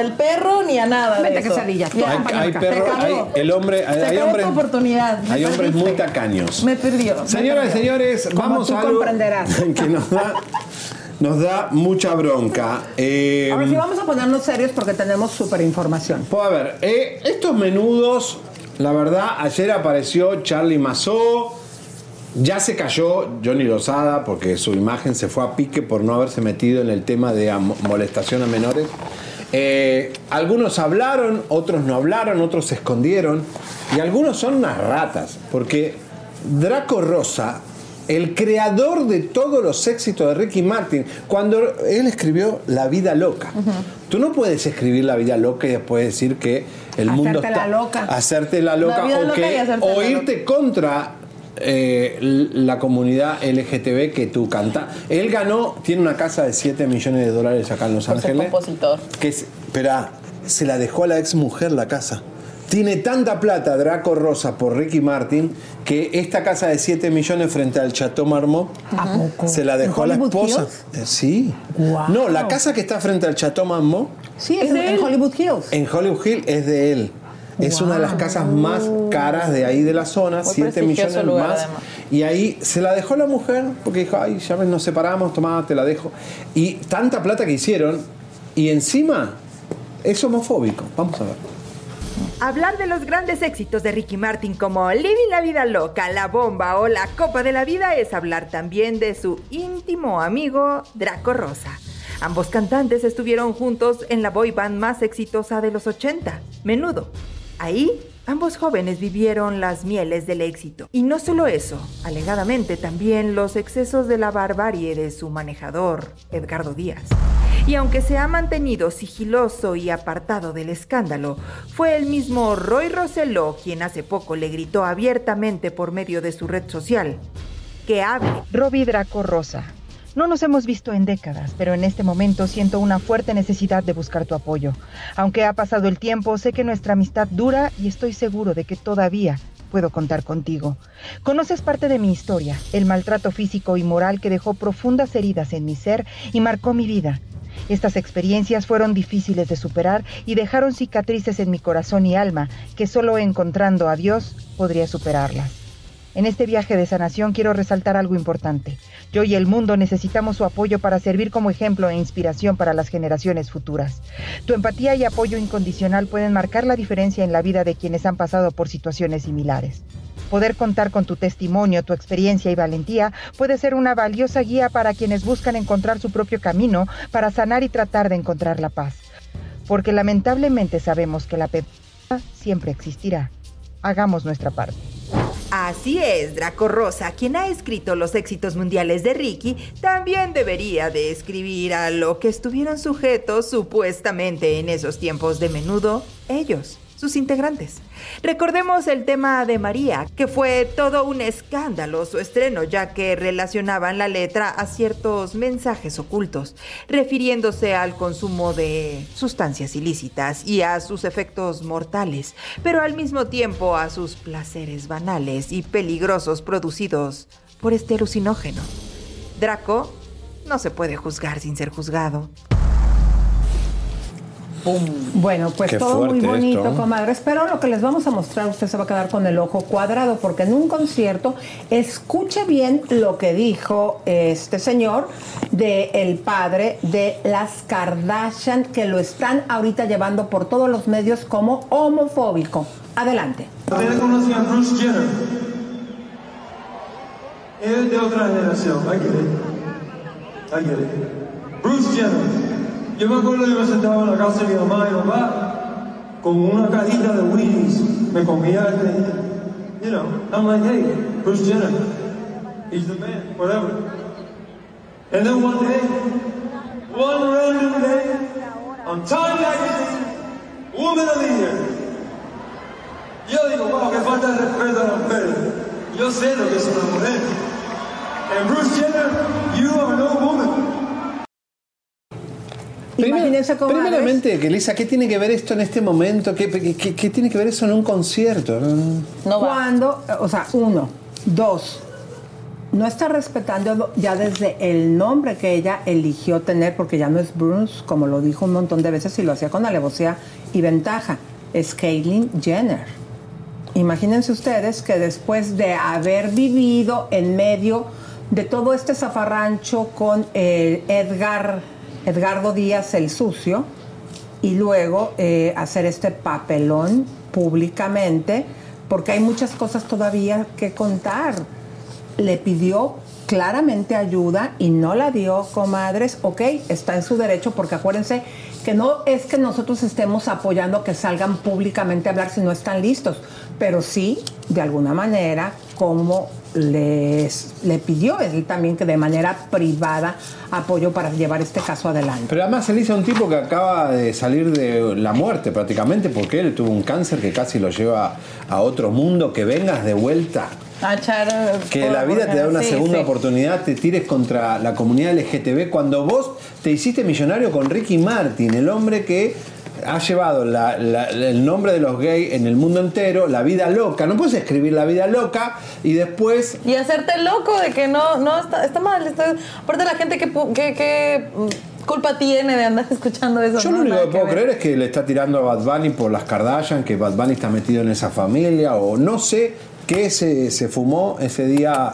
el perro, ni a nada de Vete, eso. quesadillas. Hay, hay se perros, hay, el hombre, hay, hay hombres, tu oportunidad. Hay hombres muy tacaños. Me perdió. Señoras y señores, Como vamos tú a algo comprenderás. *laughs* que nos da, nos da mucha bronca. Eh, Ahora sí, vamos a ponernos serios porque tenemos súper información. Pues a ver, eh, estos menudos, la verdad, ayer apareció Charlie Mazó, ya se cayó Johnny Lozada porque su imagen se fue a pique por no haberse metido en el tema de molestación a menores. Eh, algunos hablaron, otros no hablaron, otros se escondieron y algunos son unas ratas porque Draco Rosa el creador de todos los éxitos de Ricky Martin, cuando él escribió La vida loca. Tú no puedes escribir La vida loca y después decir que el mundo está la loca. hacerte la loca La o que irte contra eh, la comunidad LGTB que tú canta. Él ganó, tiene una casa de 7 millones de dólares acá en Los Por ser Ángeles. compositor. Que es, espera, se la dejó a la ex mujer la casa. Tiene tanta plata Draco Rosa por Ricky Martin que esta casa de 7 millones frente al Chateau Marmont ¿A poco? se la dejó a la ¿En Hollywood esposa. Hills? Eh, sí. No, la casa que está frente al Chateau Marmont Sí, es, en Hollywood Hills. en Hollywood Hill es de él. Es una de las casas más caras de ahí de la zona, Muy 7 prestigioso millones lugar, más. además. Y ahí se la dejó la mujer, porque dijo, ay, ya ves, nos separamos, tomá, te la dejo. Y tanta plata que hicieron, y encima es homofóbico. Vamos a ver. Hablar de los grandes éxitos de Ricky Martin como Living la Vida Loca, La Bomba o La Copa de la Vida es hablar también de su íntimo amigo Draco Rosa. Ambos cantantes estuvieron juntos en la boy band más exitosa de los 80, Menudo. Ahí, ambos jóvenes vivieron las mieles del éxito. Y no solo eso, alegadamente también los excesos de la barbarie de su manejador, Edgardo Díaz. Y aunque se ha mantenido sigiloso y apartado del escándalo, fue el mismo Roy Rosselló quien hace poco le gritó abiertamente por medio de su red social que hable. Robbie Draco Rosa. No nos hemos visto en décadas, pero en este momento siento una fuerte necesidad de buscar tu apoyo. Aunque ha pasado el tiempo, sé que nuestra amistad dura y estoy seguro de que todavía puedo contar contigo. Conoces parte de mi historia, el maltrato físico y moral que dejó profundas heridas en mi ser y marcó mi vida. Estas experiencias fueron difíciles de superar y dejaron cicatrices en mi corazón y alma que solo encontrando a Dios podría superarlas. En este viaje de sanación quiero resaltar algo importante. Yo y el mundo necesitamos su apoyo para servir como ejemplo e inspiración para las generaciones futuras. Tu empatía y apoyo incondicional pueden marcar la diferencia en la vida de quienes han pasado por situaciones similares. Poder contar con tu testimonio, tu experiencia y valentía puede ser una valiosa guía para quienes buscan encontrar su propio camino para sanar y tratar de encontrar la paz. Porque lamentablemente sabemos que la pena siempre existirá. Hagamos nuestra parte. Así es, Draco Rosa, quien ha escrito los éxitos mundiales de Ricky, también debería de escribir a lo que estuvieron sujetos supuestamente en esos tiempos de menudo ellos, sus integrantes. Recordemos el tema de María, que fue todo un escándalo su estreno, ya que relacionaban la letra a ciertos mensajes ocultos, refiriéndose al consumo de sustancias ilícitas y a sus efectos mortales, pero al mismo tiempo a sus placeres banales y peligrosos producidos por este alucinógeno. Draco no se puede juzgar sin ser juzgado. Bueno, pues Qué todo muy bonito, esto. comadres. Pero lo que les vamos a mostrar, usted se va a quedar con el ojo cuadrado, porque en un concierto, escuche bien lo que dijo este señor de el padre de las Kardashian, que lo están ahorita llevando por todos los medios como homofóbico. Adelante. Ustedes conocían a Bruce Jenner. Él es de otra generación, I get it. I get it. Bruce Jenner. Yo me acuerdo que yo me sentaba en la casa de mi mamá y papá con una cajita de Wheaties. Me comía el, you know, I'm like, hey, Bruce Jenner. He's the man, whatever. And then one day, one random day, on Time Magazine, Woman of the Year. Yo digo, wow, qué falta de respeto a las mujeres. Yo sé lo que es una mujer. And Bruce Jenner, you are no woman. Imagínense cómo Primeramente, que Lisa, ¿qué tiene que ver esto en este momento? ¿Qué, qué- qué- qué tiene que ver eso en un concierto? Cuando, o sea, uno, dos, no está respetando ya desde el nombre que ella eligió tener, porque ya no es Bruce, como lo dijo un montón de veces y lo hacía con alevosía y ventaja, es Caitlyn Jenner. Imagínense ustedes que después de haber vivido en medio de todo este zafarrancho con eh, Edgar, Edgardo Díaz el sucio, y luego eh, hacer este papelón públicamente, porque hay muchas cosas todavía que contar. Le pidió claramente ayuda y no la dio, comadres. Ok, está en su derecho, porque acuérdense que no es que nosotros estemos apoyando que salgan públicamente a hablar si no están listos, pero sí, de alguna manera, como les, le pidió él también que de manera privada apoyo para llevar este caso adelante. Pero además Elisa es un tipo que acaba de salir de la muerte prácticamente porque él tuvo un cáncer que casi lo lleva a otro mundo, que vengas de vuelta. A echar, eh, Que la vida te da una sí, segunda sí. oportunidad, te tires contra la comunidad LGTB cuando vos te hiciste millonario con Ricky Martin, el hombre que ha llevado la- la- el nombre de los gays en el mundo entero, la vida loca. No puedes escribir la vida loca y después Y hacerte loco de que no, no está, está mal. está- aparte la gente que, que, que, mm, culpa tiene de andar *laughs* escuchando eso. Yo ¿no? lo único que puedo ver. creer es que le está tirando a Bad Bunny por las Kardashian, que Bad Bunny está metido en esa familia, o no sé qué se, se fumó ese día.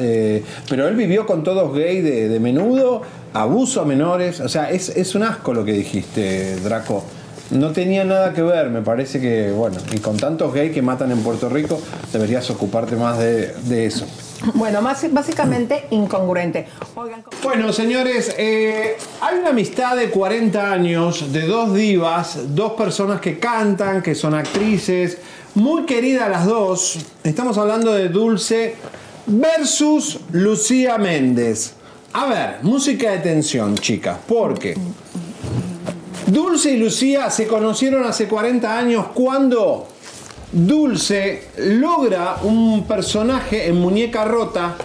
eh, pero él vivió con todos gay de, de menudo, abuso a menores. O sea, es, es un asco lo que dijiste, Draco. No tenía nada que ver, me parece que, bueno, y con tantos gays que matan en Puerto Rico, deberías ocuparte más de, de eso. Bueno, más, básicamente incongruente. Oigan, Bueno, señores, eh, hay una amistad de 40 años de dos divas, dos personas que cantan, que son actrices, muy queridas las dos. Estamos hablando de Dulce versus Lucía Méndez. A ver, música de tensión, chicas, porque Dulce y Lucía se conocieron hace 40 años cuando Dulce logra un personaje en Muñeca Rota,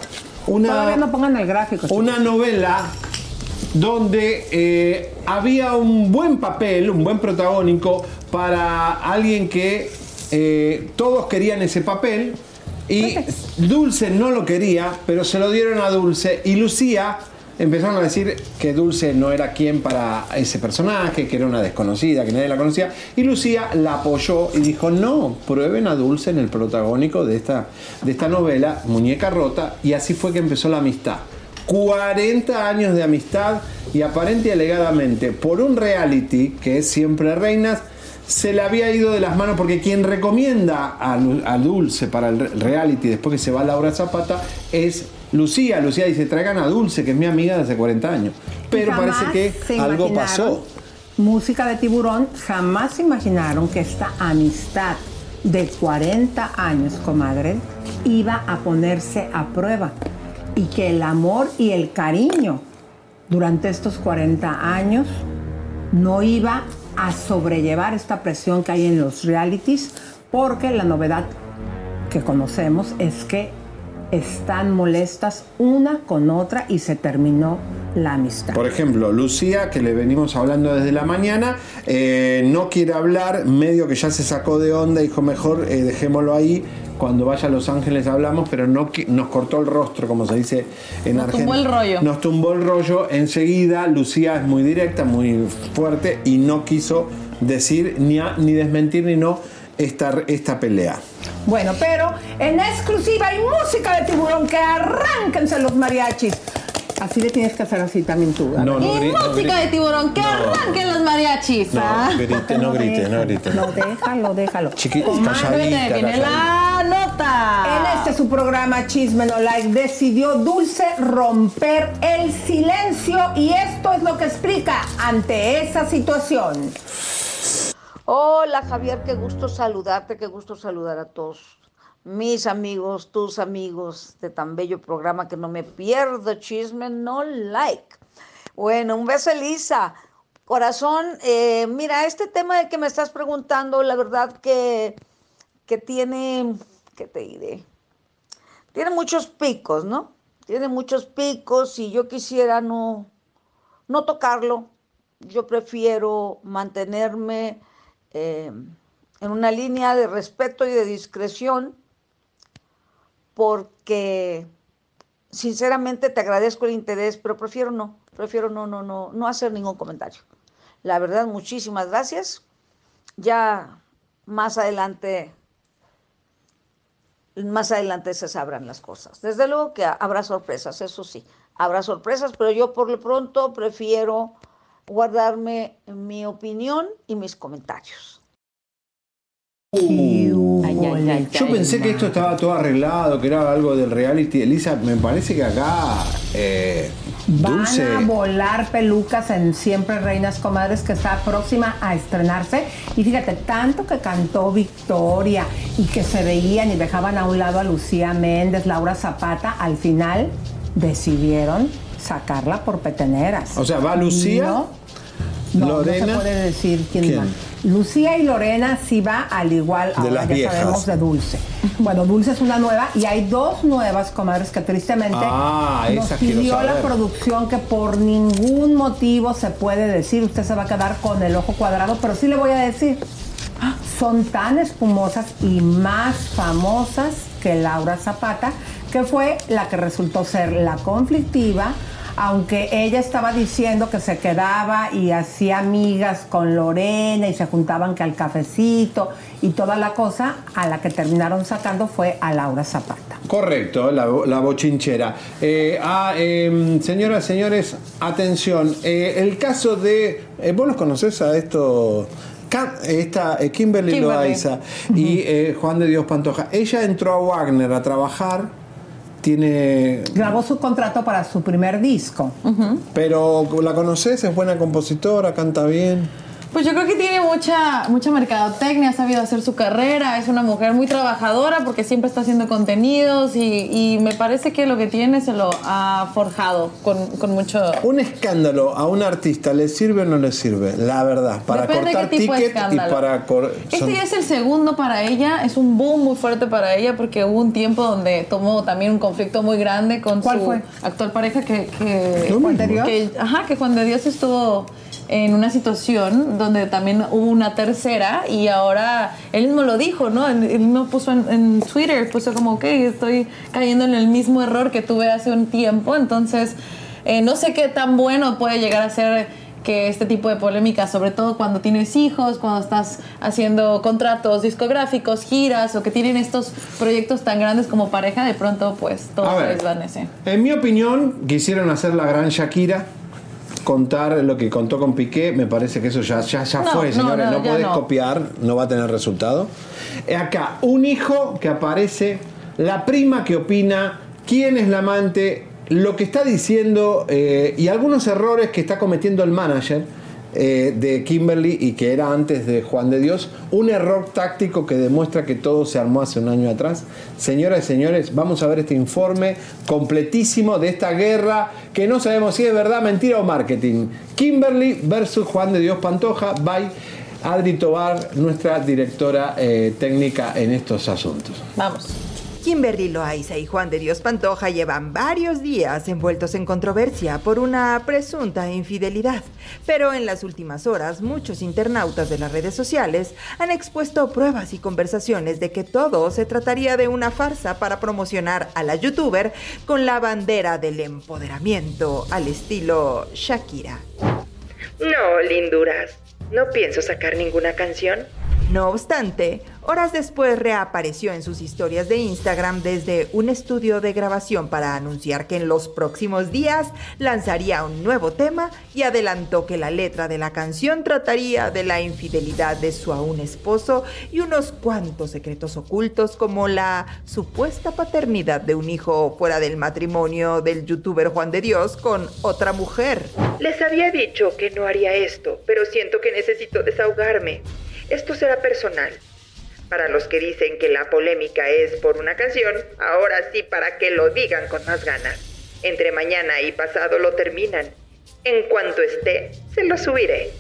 una no pongan el gráfico. una novela donde eh, había un buen papel, un buen protagónico para alguien que eh, todos querían ese papel y Dulce no lo quería, pero se lo dieron a Dulce y Lucía empezaron a decir que Dulce no era quien para ese personaje, que era una desconocida, que nadie la conocía y Lucía la apoyó y dijo no, prueben a Dulce en el protagónico de esta, de esta novela, Muñeca Rota y así fue que empezó la amistad. 40 años de amistad y aparente y alegadamente por un reality que es Siempre Reinas, se le había ido de las manos porque quien recomienda a, Dulce para el re- reality después que se va Laura Zapata es Lucía. Lucía dice, traigan a Dulce, que es mi amiga de hace 40 años. Pero parece que algo pasó. Música de tiburón, jamás se imaginaron que esta amistad de 40 años, comadre, iba a ponerse a prueba. Y que el amor y el cariño durante estos 40 años no iba a sobrellevar esta presión que hay en los realities, porque la novedad que conocemos es que están molestas una con otra y se terminó la amistad. Por ejemplo, Lucía, que le venimos hablando desde la mañana, eh, no quiere hablar, medio que ya se sacó de onda, dijo mejor eh, dejémoslo ahí, cuando vaya a Los Ángeles hablamos, pero no nos cortó el rostro, como se dice en Nos Argentina. tumbó el rollo. Nos tumbó el rollo. Enseguida, Lucía es muy directa, muy fuerte y no quiso decir ni, a- ni desmentir ni no esta, esta pelea. Bueno, pero en exclusiva hay música de tiburón que arránquense los mariachis. Así le tienes que hacer así también tú. No, no Y no música de tiburón, que No. arranquen los mariachis. ¿ah? No, grite, no grite, no grite. No, déjalo, déjalo. Chiqui- Comadre, calladita, Viene la nota. En este su programa Chisme No Like decidió Dulce romper el silencio y esto es lo que explica ante esa situación. Hola Javier, qué gusto saludarte, qué gusto saludar a todos mis amigos, tus amigos de tan bello programa que no me pierdo chisme, no like. Bueno, un beso Elisa. Corazón, eh, mira, este tema de que me estás preguntando, la verdad que, que tiene, ¿qué te diré? Tiene muchos picos, ¿no? Tiene muchos picos y yo quisiera no, no tocarlo. Yo prefiero mantenerme eh, en una línea de respeto y de discreción porque sinceramente te agradezco el interés, pero prefiero no, prefiero no, no, no, no hacer ningún comentario. La verdad, muchísimas gracias. Ya más adelante, más adelante se sabrán las cosas. Desde luego que habrá sorpresas, eso sí, habrá sorpresas, pero yo por lo pronto prefiero guardarme mi opinión y mis comentarios. Yo pensé que esto estaba todo arreglado, que era algo del reality. Elisa, me parece que acá eh, Van Dulce. a volar pelucas en Siempre Reinas Comadres que está próxima a estrenarse. Y fíjate, tanto que cantó Victoria y que se veían y dejaban a un lado a Lucía Méndez, Laura Zapata, al final decidieron sacarla por peteneras. O sea, va Lucía, No, no, no Lorena. se puede decir quién, ¿Quién? va. Lucía y Lorena sí va al igual, De ahora las ya viejas. sabemos de Dulce. Bueno, Dulce es una nueva y hay dos nuevas comadres que tristemente Ah, nos pidió la producción que por ningún motivo se puede decir, usted se va a quedar con el ojo cuadrado, pero sí le voy a decir, son tan espumosas y más famosas que Laura Zapata, que fue la que resultó ser la conflictiva, aunque ella estaba diciendo que se quedaba y hacía amigas con Lorena y se juntaban que al cafecito y toda la cosa, a la que terminaron sacando fue a Laura Zapata. Correcto, la, la bochinchera. Eh, ah, em, señoras, señores, atención. eh, el caso de. eh, ¿Vos los conocés a esto? Esta, eh, Kimberly, Kimberly. Loaiza y eh, Juan de Dios Pantoja. Ella entró a Wagner a trabajar. Tiene. Grabó su contrato para su primer disco. Pero la conoces, es buena compositora, canta bien. Pues yo creo que tiene mucha, mucha mercadotecnia, ha sabido hacer su carrera, es una mujer muy trabajadora porque siempre está haciendo contenidos y, y me parece que lo que tiene se lo ha forjado con, con mucho... Un escándalo a un artista, ¿le sirve o no le sirve? La verdad, para Depende de cortar qué tipo de ticket y para. cor- Este son- ya es el segundo para ella, es un boom muy fuerte para ella porque hubo un tiempo donde tomó también un conflicto muy grande con ¿Cuál su fue? actual pareja que, que Lo Juan de mismo. Dios. que- ajá, que Juan de Dios estuvo en una situación donde también hubo una tercera y ahora él mismo lo dijo, ¿no? Él mismo puso en, en Twitter, puso como, ok, estoy cayendo en el mismo error que tuve hace un tiempo, entonces eh, no sé qué tan bueno puede llegar a ser que este tipo de polémica, sobre todo cuando tienes hijos, cuando estás haciendo contratos discográficos, giras o que tienen estos proyectos tan grandes como pareja, de pronto pues todo se desvanece. En mi opinión, quisieron hacer la gran Shakira, contar lo que contó con Piqué, me parece que eso ya, ya, ya No, fue, no, señores, no, podés copiar, no va a tener resultado. Eh, Acá, un hijo que aparece, la prima que opina, quién es la amante, lo que está diciendo eh, y algunos errores que está cometiendo el manager. Eh, de Kimberly y que era antes de Juan de Dios, un error táctico que demuestra que todo se armó hace un año atrás. Señoras y señores, vamos a ver este informe completísimo de esta guerra que no sabemos si es verdad, mentira o marketing. Kimberly versus Juan de Dios Pantoja, by Adri Tobar, nuestra directora eh, técnica en estos asuntos. Vamos. Kimberly Loaiza y Juan de Dios Pantoja llevan varios días envueltos en controversia por una presunta infidelidad, pero en las últimas horas muchos internautas de las redes sociales han expuesto pruebas y conversaciones de que todo se trataría de una farsa para promocionar a la youtuber con la bandera del empoderamiento al estilo Shakira. No, linduras. No pienso sacar ninguna canción. No obstante, horas después reapareció en sus historias de Instagram desde un estudio de grabación para anunciar que en los próximos días lanzaría un nuevo tema y adelantó que la letra de la canción trataría de la infidelidad de su aún esposo y unos cuantos secretos ocultos como la supuesta paternidad de un hijo fuera del matrimonio del youtuber Juan de Dios con otra mujer. Les había dicho que no haría esto, pero siento que necesito desahogarme. Esto será personal. Para los que dicen que la polémica es por una canción, ahora sí para que lo digan con más ganas. Entre mañana y pasado lo terminan. En cuanto esté, se lo subiré.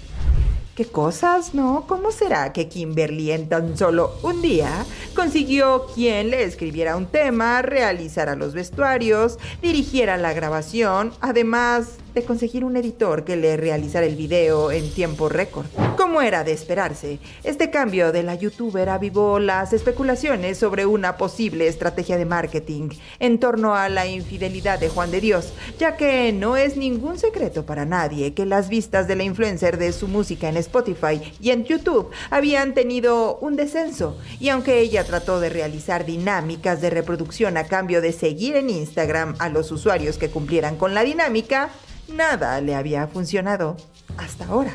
¿Qué cosas, no? ¿Cómo será que Kimberly en tan solo un día consiguió quien le escribiera un tema, realizara los vestuarios, dirigiera la grabación, además de conseguir un editor que le realizara el video en tiempo récord? Como era de esperarse, este cambio de la youtuber avivó las especulaciones sobre una posible estrategia de marketing en torno a la infidelidad de Juan de Dios, ya que no es ningún secreto para nadie que las vistas de la influencer de su música en Spotify y en YouTube habían tenido un descenso, y aunque ella trató de realizar dinámicas de reproducción a cambio de seguir en Instagram a los usuarios que cumplieran con la dinámica, nada le había funcionado hasta ahora.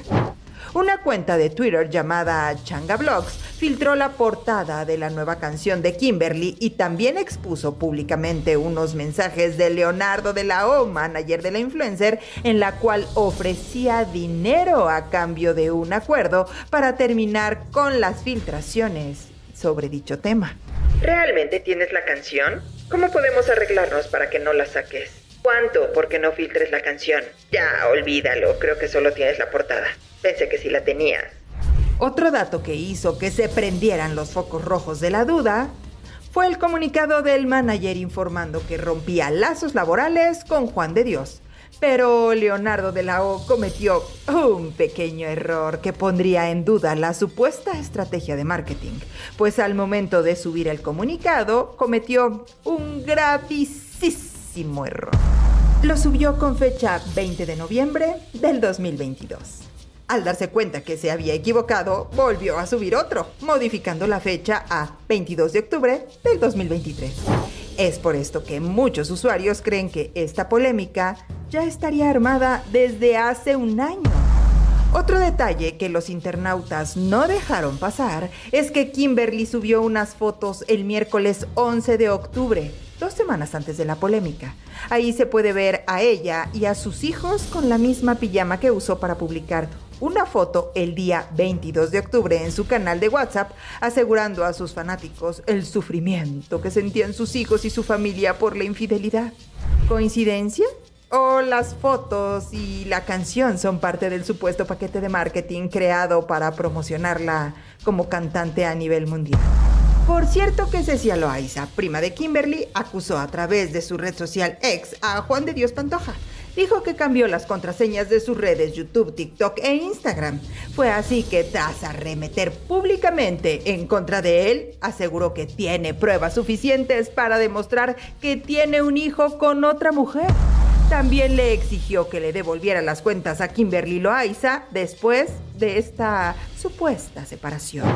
Una cuenta de Twitter llamada Changa Vlogs filtró la portada de la nueva canción de Kimberly y también expuso públicamente unos mensajes de Leonardo de la O, manager de la influencer, en la cual ofrecía dinero a cambio de un acuerdo para terminar con las filtraciones sobre dicho tema. ¿Realmente tienes la canción? ¿Cómo podemos arreglarnos para que no la saques? ¿Cuánto porque no filtres la canción? Ya, olvídalo, creo que solo tienes la portada. Pensé que sí la tenías. Otro dato que hizo que se prendieran los focos rojos de la duda fue el comunicado del manager informando que rompía lazos laborales con Juan de Dios. Pero Leonardo de la O cometió un pequeño error que pondría en duda la supuesta estrategia de marketing, pues al momento de subir el comunicado cometió un gravísimo error. Lo subió con fecha 20 de noviembre del 2022. Al darse cuenta que se había equivocado, volvió a subir otro, modificando la fecha a 22 de octubre del 2023. Es por esto que muchos usuarios creen que esta polémica ya estaría armada desde hace un año. Otro detalle que los internautas no dejaron pasar es que Kimberly subió unas fotos el miércoles 11 de octubre, dos semanas antes de la polémica. Ahí se puede ver a ella y a sus hijos con la misma pijama que usó para publicar una foto el día 22 de octubre en su canal de WhatsApp, asegurando a sus fanáticos el sufrimiento que sentían sus hijos y su familia por la infidelidad. ¿Coincidencia? ¿O las fotos y la canción son parte del supuesto paquete de marketing creado para promocionarla como cantante a nivel mundial? Por cierto que Cecia Loaiza, prima de Kimberly, acusó a través de su red social ex a Juan de Dios Pantoja. Dijo que cambió las contraseñas de sus redes YouTube, TikTok e Instagram. Fue así que tras arremeter públicamente en contra de él, aseguró que tiene pruebas suficientes para demostrar que tiene un hijo con otra mujer. También le exigió que le devolviera las cuentas a Kimberly Loaiza después de esta supuesta separación.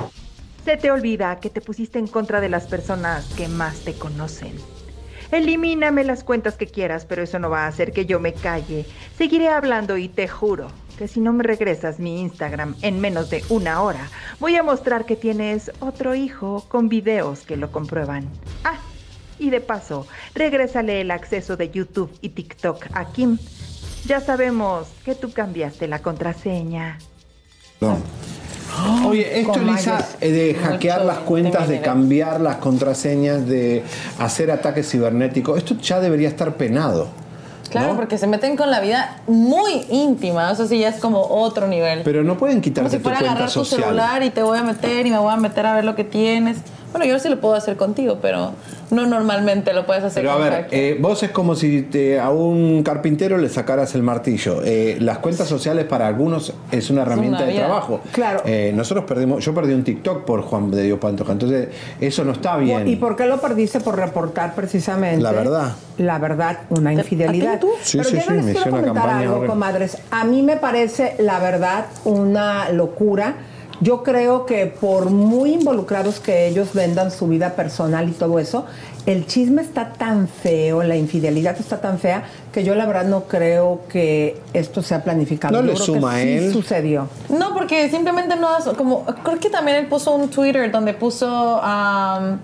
Se te olvida que te pusiste en contra de las personas que más te conocen. Elimíname las cuentas que quieras, pero eso no va a hacer que yo me calle. Seguiré hablando y te juro que si no me regresas mi Instagram en menos de una hora, voy a mostrar que tienes otro hijo con videos que lo comprueban. Ah, y de paso, regrésale el acceso de YouTube y TikTok a Kim. Ya sabemos que tú cambiaste la contraseña. No. *gasps* Oye, esto, Lisa, eh, de hackear las cuentas, de cambiar las contraseñas, de hacer ataques cibernéticos, esto ya debería estar penado. Claro, ¿no? porque se meten con la vida muy íntima. Eso sí ya es como otro nivel. Pero no pueden como quitarte si tu fuera a cuenta agarrar tu celular y te voy a meter y me voy a meter a ver lo que tienes. Bueno, yo sí lo puedo hacer contigo, pero no normalmente lo puedes hacer Pero a con ver, cualquiera. eh, vos es como si te- a un carpintero le sacaras el martillo. Eh, las cuentas sociales para algunos es una herramienta una de trabajo. Claro. Eh, nosotros perdimos, yo perdí un TikTok por Juan de Dios Pantoja, entonces eso no está bien. ¿Y por qué lo perdiste? Por reportar precisamente. La verdad. La verdad, una infidelidad. ¿a ti tú? Sí, Pero sí, yo sí, no me les quiero comentar algo, comadres. A mí me parece, la verdad, una locura. Yo creo que por muy involucrados que ellos vendan su vida personal y todo eso, el chisme está tan feo, la infidelidad está tan fea, que yo la verdad no creo que esto sea planificado. No Yo le creo suma que a sí él. sucedió. No, porque simplemente no como creo que también él puso un Twitter donde puso am,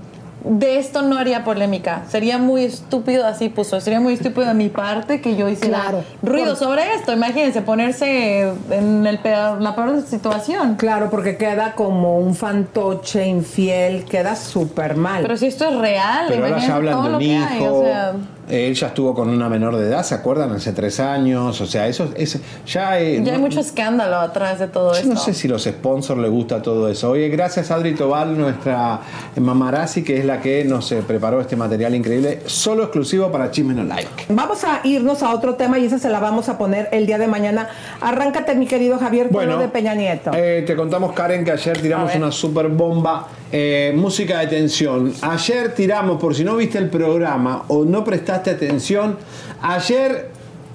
de esto no haría polémica. Sería muy estúpido, así puso, sería muy estúpido de mi parte que yo hiciera Claro. ruido Por- sobre esto. Imagínense ponerse en el peor- la peor situación. Claro, porque queda como un fantoche infiel, queda súper mal. Pero si esto es real, Pero ahora imagínense ya hablan todo de lo un que hay, hijo. o sea, Él ya estuvo con una menor de edad, ¿se acuerdan? Hace tres años. O sea, eso es. Ya, eh, ya hay no- mucho escándalo atrás de todo Yo esto. no sé si los sponsors les gusta todo eso. Oye, gracias Adri Tobal, nuestra mamarazzi, que es la que nos eh, preparó este material increíble, solo exclusivo para Chisme No Like. Vamos a irnos a otro tema y esa se la vamos a poner el día de mañana. Arráncate, mi querido Javier, Bueno, de Peña Nieto. Eh, te contamos, Karen, que ayer tiramos una super bomba. Eh, música de tensión. Ayer tiramos, por si no viste el programa o no prestaste atención, ayer,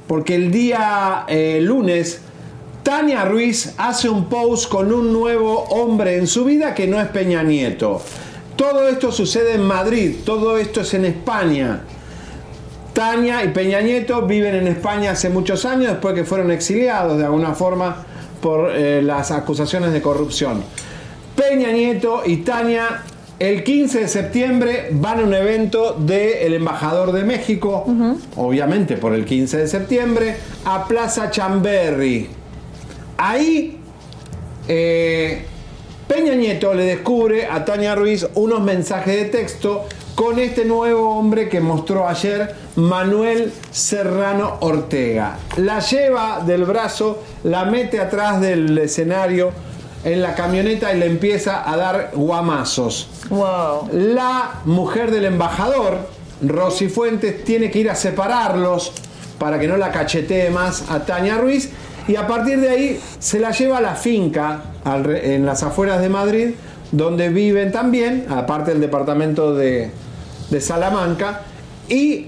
porque el día eh, lunes, Tania Ruiz hace un post con un nuevo hombre en su vida que no es Peña Nieto. Todo esto sucede en Madrid, todo esto es en España. Tania y Peña Nieto viven en España hace muchos años después que fueron exiliados de alguna forma por eh, las acusaciones de corrupción. Peña Nieto y Tania el 15 de septiembre van a un evento del embajador de México, obviamente por el 15 de septiembre, a Plaza Chamberry. Ahí eh, Peña Nieto le descubre a Tania Ruiz unos mensajes de texto con este nuevo hombre que mostró ayer Manuel Serrano Ortega. La lleva del brazo, la mete atrás del escenario en la camioneta y le empieza a dar guamazos. Wow. La mujer del embajador, Rosy Fuentes, tiene que ir a separarlos para que no la cachetee más a Tania Ruiz. Y a partir de ahí se la lleva a la finca en las afueras de Madrid, donde viven también, aparte del departamento de, de Salamanca. Y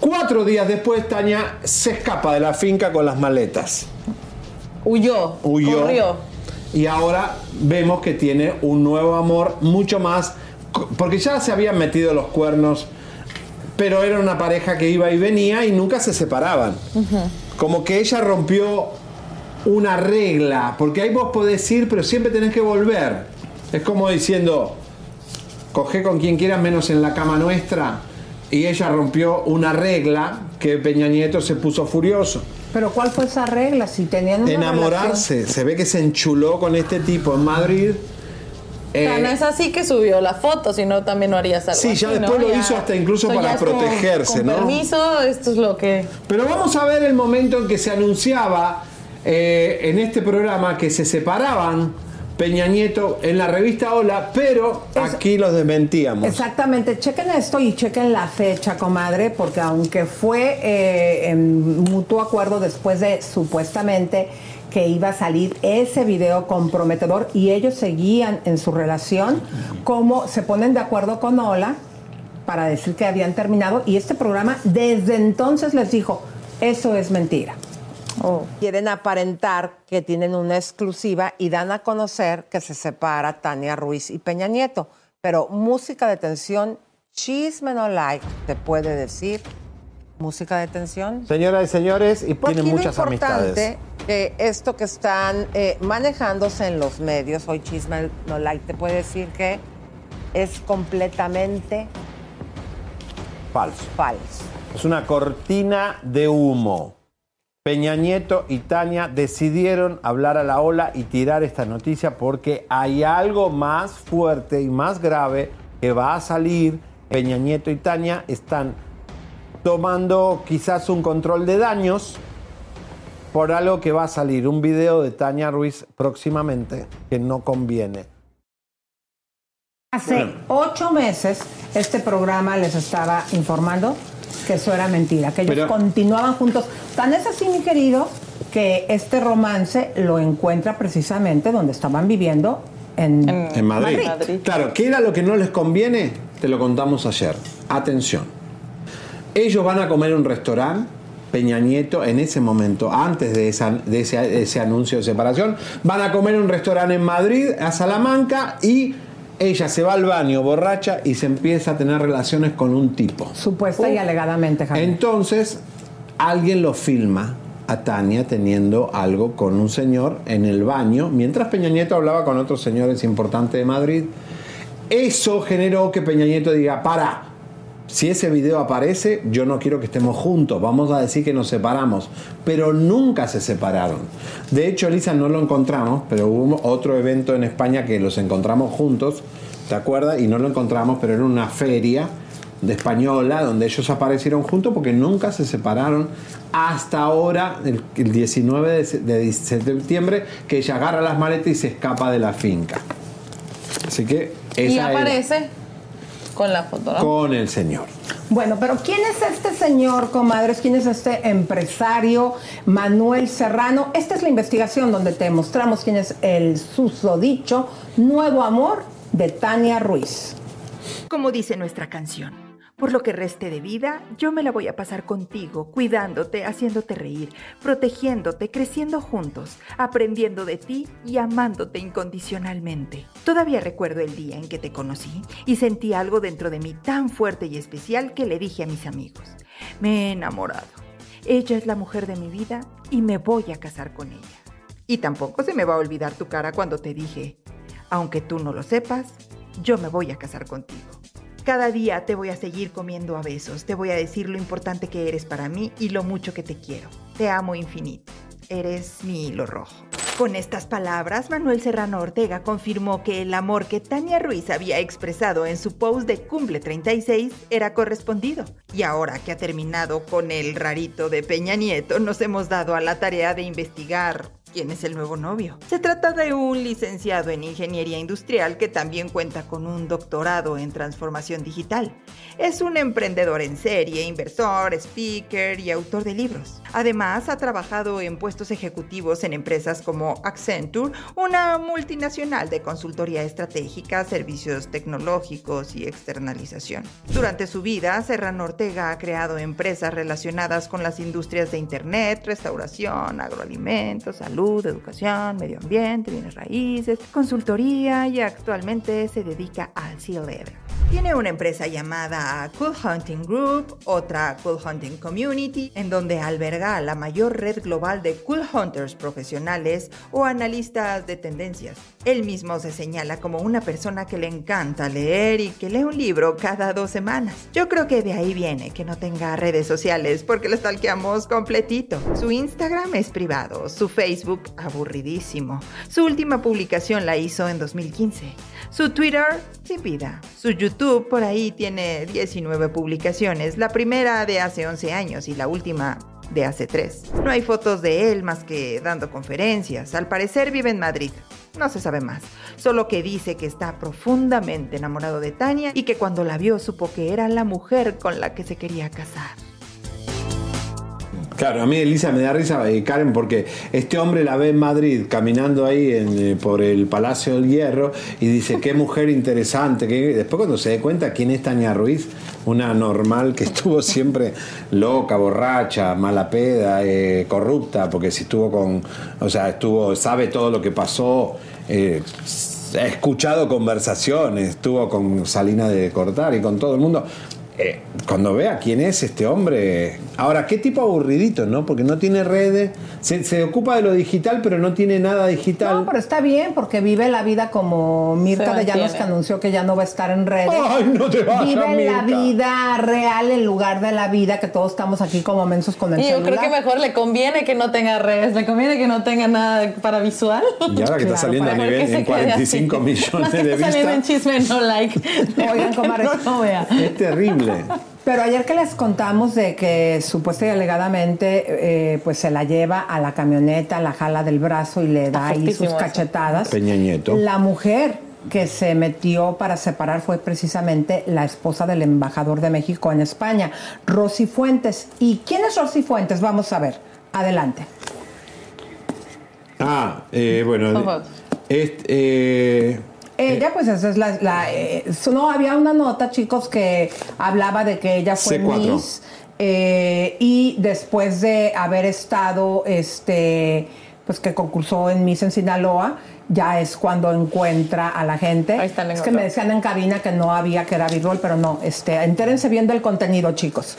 cuatro días después Tania se escapa de la finca con las maletas. Huyó. Huyó. Corrió. Y ahora vemos que tiene un nuevo amor mucho más. Porque ya se habían metido los cuernos, pero era una pareja que iba y venía y nunca se separaban. Como que ella rompió una regla, porque ahí vos podés ir, pero siempre tenés que volver. Es como diciendo, coge con quien quieras menos en la cama nuestra. Y ella rompió una regla que Peña Nieto se puso furioso. Pero ¿cuál fue esa regla? Si tenían una Enamorarse. Se ve que se enchuló con este tipo en Madrid. O sea, Eh, no es así que subió la foto, sino también no harías algo Sí, ya así, ¿no? después lo hizo hasta incluso para protegerse, con ¿no? permiso, esto es lo que... Pero vamos a ver el momento en que se anunciaba eh, en este programa que se separaban Peña Nieto en la revista Hola, pero aquí los desmentíamos. Exactamente, chequen esto y chequen la fecha, comadre, porque aunque fue eh, en mutuo acuerdo después de supuestamente que iba a salir ese video comprometedor y ellos seguían en su relación, como se ponen de acuerdo con Ola para decir que habían terminado y este programa desde entonces les dijo, eso es mentira. Quieren aparentar que tienen una exclusiva y dan a conocer que se separa Tania Ruiz y Peña Nieto. Pero música de tensión, chisme no like, te puede decir música de tensión. Señoras y señores, y Pues tienen muchas importante amistades. que esto que están eh, manejándose en los medios, hoy Chisme No Like te puede decir que es completamente Falso. falso. Es una cortina de humo. Peña Nieto y Tania decidieron hablar a la ola y tirar esta noticia porque hay algo más fuerte y más grave que va a salir. Peña Nieto y Tania están tomando quizás un control de daños por algo que va a salir. Un video de Tania Ruiz próximamente que no conviene. Hace ocho meses este programa les estaba informando que eso era mentira, que ellos Pero- continuaban juntos. Tan es así, mi querido, que este romance lo encuentra precisamente donde estaban viviendo en, En Madrid. Claro, ¿qué era lo que no les conviene? Te lo contamos ayer. Atención. Ellos van a comer en un restaurante. Peña Nieto, en ese momento, antes de, esa- de ese, de ese anuncio de separación, van a comer en un restaurante en Madrid, a Salamanca, y ella se va al baño borracha y se empieza a tener relaciones con un tipo. Supuesta y alegadamente, Javier. Entonces, alguien lo filma a Tania teniendo algo con un señor en el baño, mientras Peña Nieto hablaba con otros señores importantes de Madrid. Eso generó que Peña Nieto diga, para, si ese video aparece, yo no quiero que estemos juntos, vamos a decir que nos separamos. Pero nunca se separaron. De hecho, Elisa, no lo encontramos, pero hubo otro evento en España que los encontramos juntos, ¿te acuerdas? Y no lo encontramos, pero era una feria de española donde ellos aparecieron juntos porque nunca se separaron hasta ahora, el, el 19 de, se- de septiembre, que ella agarra las maletas y se escapa de la finca. Así que esa Y era aparece con la foto, ¿no? con el señor. Bueno, pero ¿quién es este señor, comadres? ¿Quién es este empresario, Manuel Serrano? Esta es la investigación donde te mostramos quién es el susodicho nuevo amor de Tania Ruiz. Como dice nuestra canción. Por lo que reste de vida, yo me la voy a pasar contigo, cuidándote, haciéndote reír, protegiéndote, creciendo juntos, aprendiendo de ti y amándote incondicionalmente. Todavía recuerdo el día en que te conocí y sentí algo dentro de mí tan fuerte y especial que le dije a mis amigos, me he enamorado. Ella es la mujer de mi vida y me voy a casar con ella. Y tampoco se me va a olvidar tu cara cuando te dije, aunque tú no lo sepas, yo me voy a casar contigo. Cada día te voy a seguir comiendo a besos, te voy a decir lo importante que eres para mí y lo mucho que te quiero. Te amo infinito. Eres mi hilo rojo. Con estas palabras, Manuel Serrano Ortega confirmó que el amor que Tania Ruiz había expresado en su post de Cumple 36 era correspondido. Y ahora que ha terminado con el rarito de Peña Nieto, nos hemos dado a la tarea de investigar quién es el nuevo novio. Se trata de un licenciado en ingeniería industrial que también cuenta con un doctorado en transformación digital. Es un emprendedor en serie, inversor, speaker y autor de libros. Además, ha trabajado en puestos ejecutivos en empresas como Accenture, una multinacional de consultoría estratégica, servicios tecnológicos y externalización. Durante su vida, Serrano Ortega ha creado empresas relacionadas con las industrias de Internet, restauración, agroalimentos, salud, educación, medio ambiente, bienes raíces, consultoría y actualmente se dedica al C-Level. Tiene una empresa llamada Cool Hunting Group, otra Cool Hunting Community, en donde alberga la mayor red global de Cool Hunters profesionales o analistas de tendencias. Él mismo se señala como una persona que le encanta leer y que lee un libro cada dos semanas. Yo creo que de ahí viene que no tenga redes sociales porque lo stalkeamos completito. Su Instagram es privado, su Facebook aburridísimo. Su última publicación la hizo en 2015. Su Twitter, sin vida. Su YouTube por ahí tiene 19 publicaciones, la primera de hace 11 años y la última de hace 3. No hay fotos de él más que dando conferencias. Al parecer vive en Madrid. No se sabe más, solo que dice que está profundamente enamorado de Tania y que cuando la vio supo que era la mujer con la que se quería casar. Claro, a mí Elisa me da risa, eh, Karen, porque este hombre la ve en Madrid caminando ahí eh, por el Palacio del Hierro y dice, qué mujer interesante. Que... Después cuando se dé cuenta quién es Tania Ruiz, una normal que *laughs* estuvo siempre loca, borracha, mala peda, eh, corrupta, porque si estuvo con, o sea, estuvo, sabe todo lo que pasó. eh, ha escuchado conversaciones, estuvo con Salina de Cortar y con todo el mundo. Eh, cuando vea quién es este hombre. Ahora, qué tipo aburridito, ¿no? Porque no tiene redes, se, se ocupa de lo digital, pero no tiene nada digital. No, pero está bien porque vive la vida como Mirta de Llanos que anunció que ya no va a estar en redes. Ay, no te vayas, Vive la vida real en lugar de la vida que todos estamos aquí como mensos con el Y yo celular. creo que mejor le conviene que no tenga redes, le conviene que no tenga nada para visual. Y ahora que está saliendo a nivel en quede 45 así. millones Más *laughs* que de está saliendo en vistas. chisme, no like. Oigan, comadres. *laughs* no lo vea. Es terrible. Pero ayer que les contamos de que supuesta y alegadamente eh, pues se la lleva a la camioneta, la jala del brazo y le da ahí sus cachetadas. Peña Nieto. La mujer que se metió para separar fue precisamente la esposa del embajador de México en España, Rosy Fuentes. ¿Y quién es Rosy Fuentes? Vamos a ver. Adelante. Ah, eh, bueno. Por este, eh, Ella, pues esa es la... la, eh, no, había una nota, chicos, que hablaba de que ella fue C4. Miss eh, y después de haber estado, este, pues que concursó en Miss en Sinaloa, ya es cuando encuentra a la gente. Ahí está, la es que me decían en cabina que no había que era B-roll, pero no, este, entérense bien del contenido, chicos.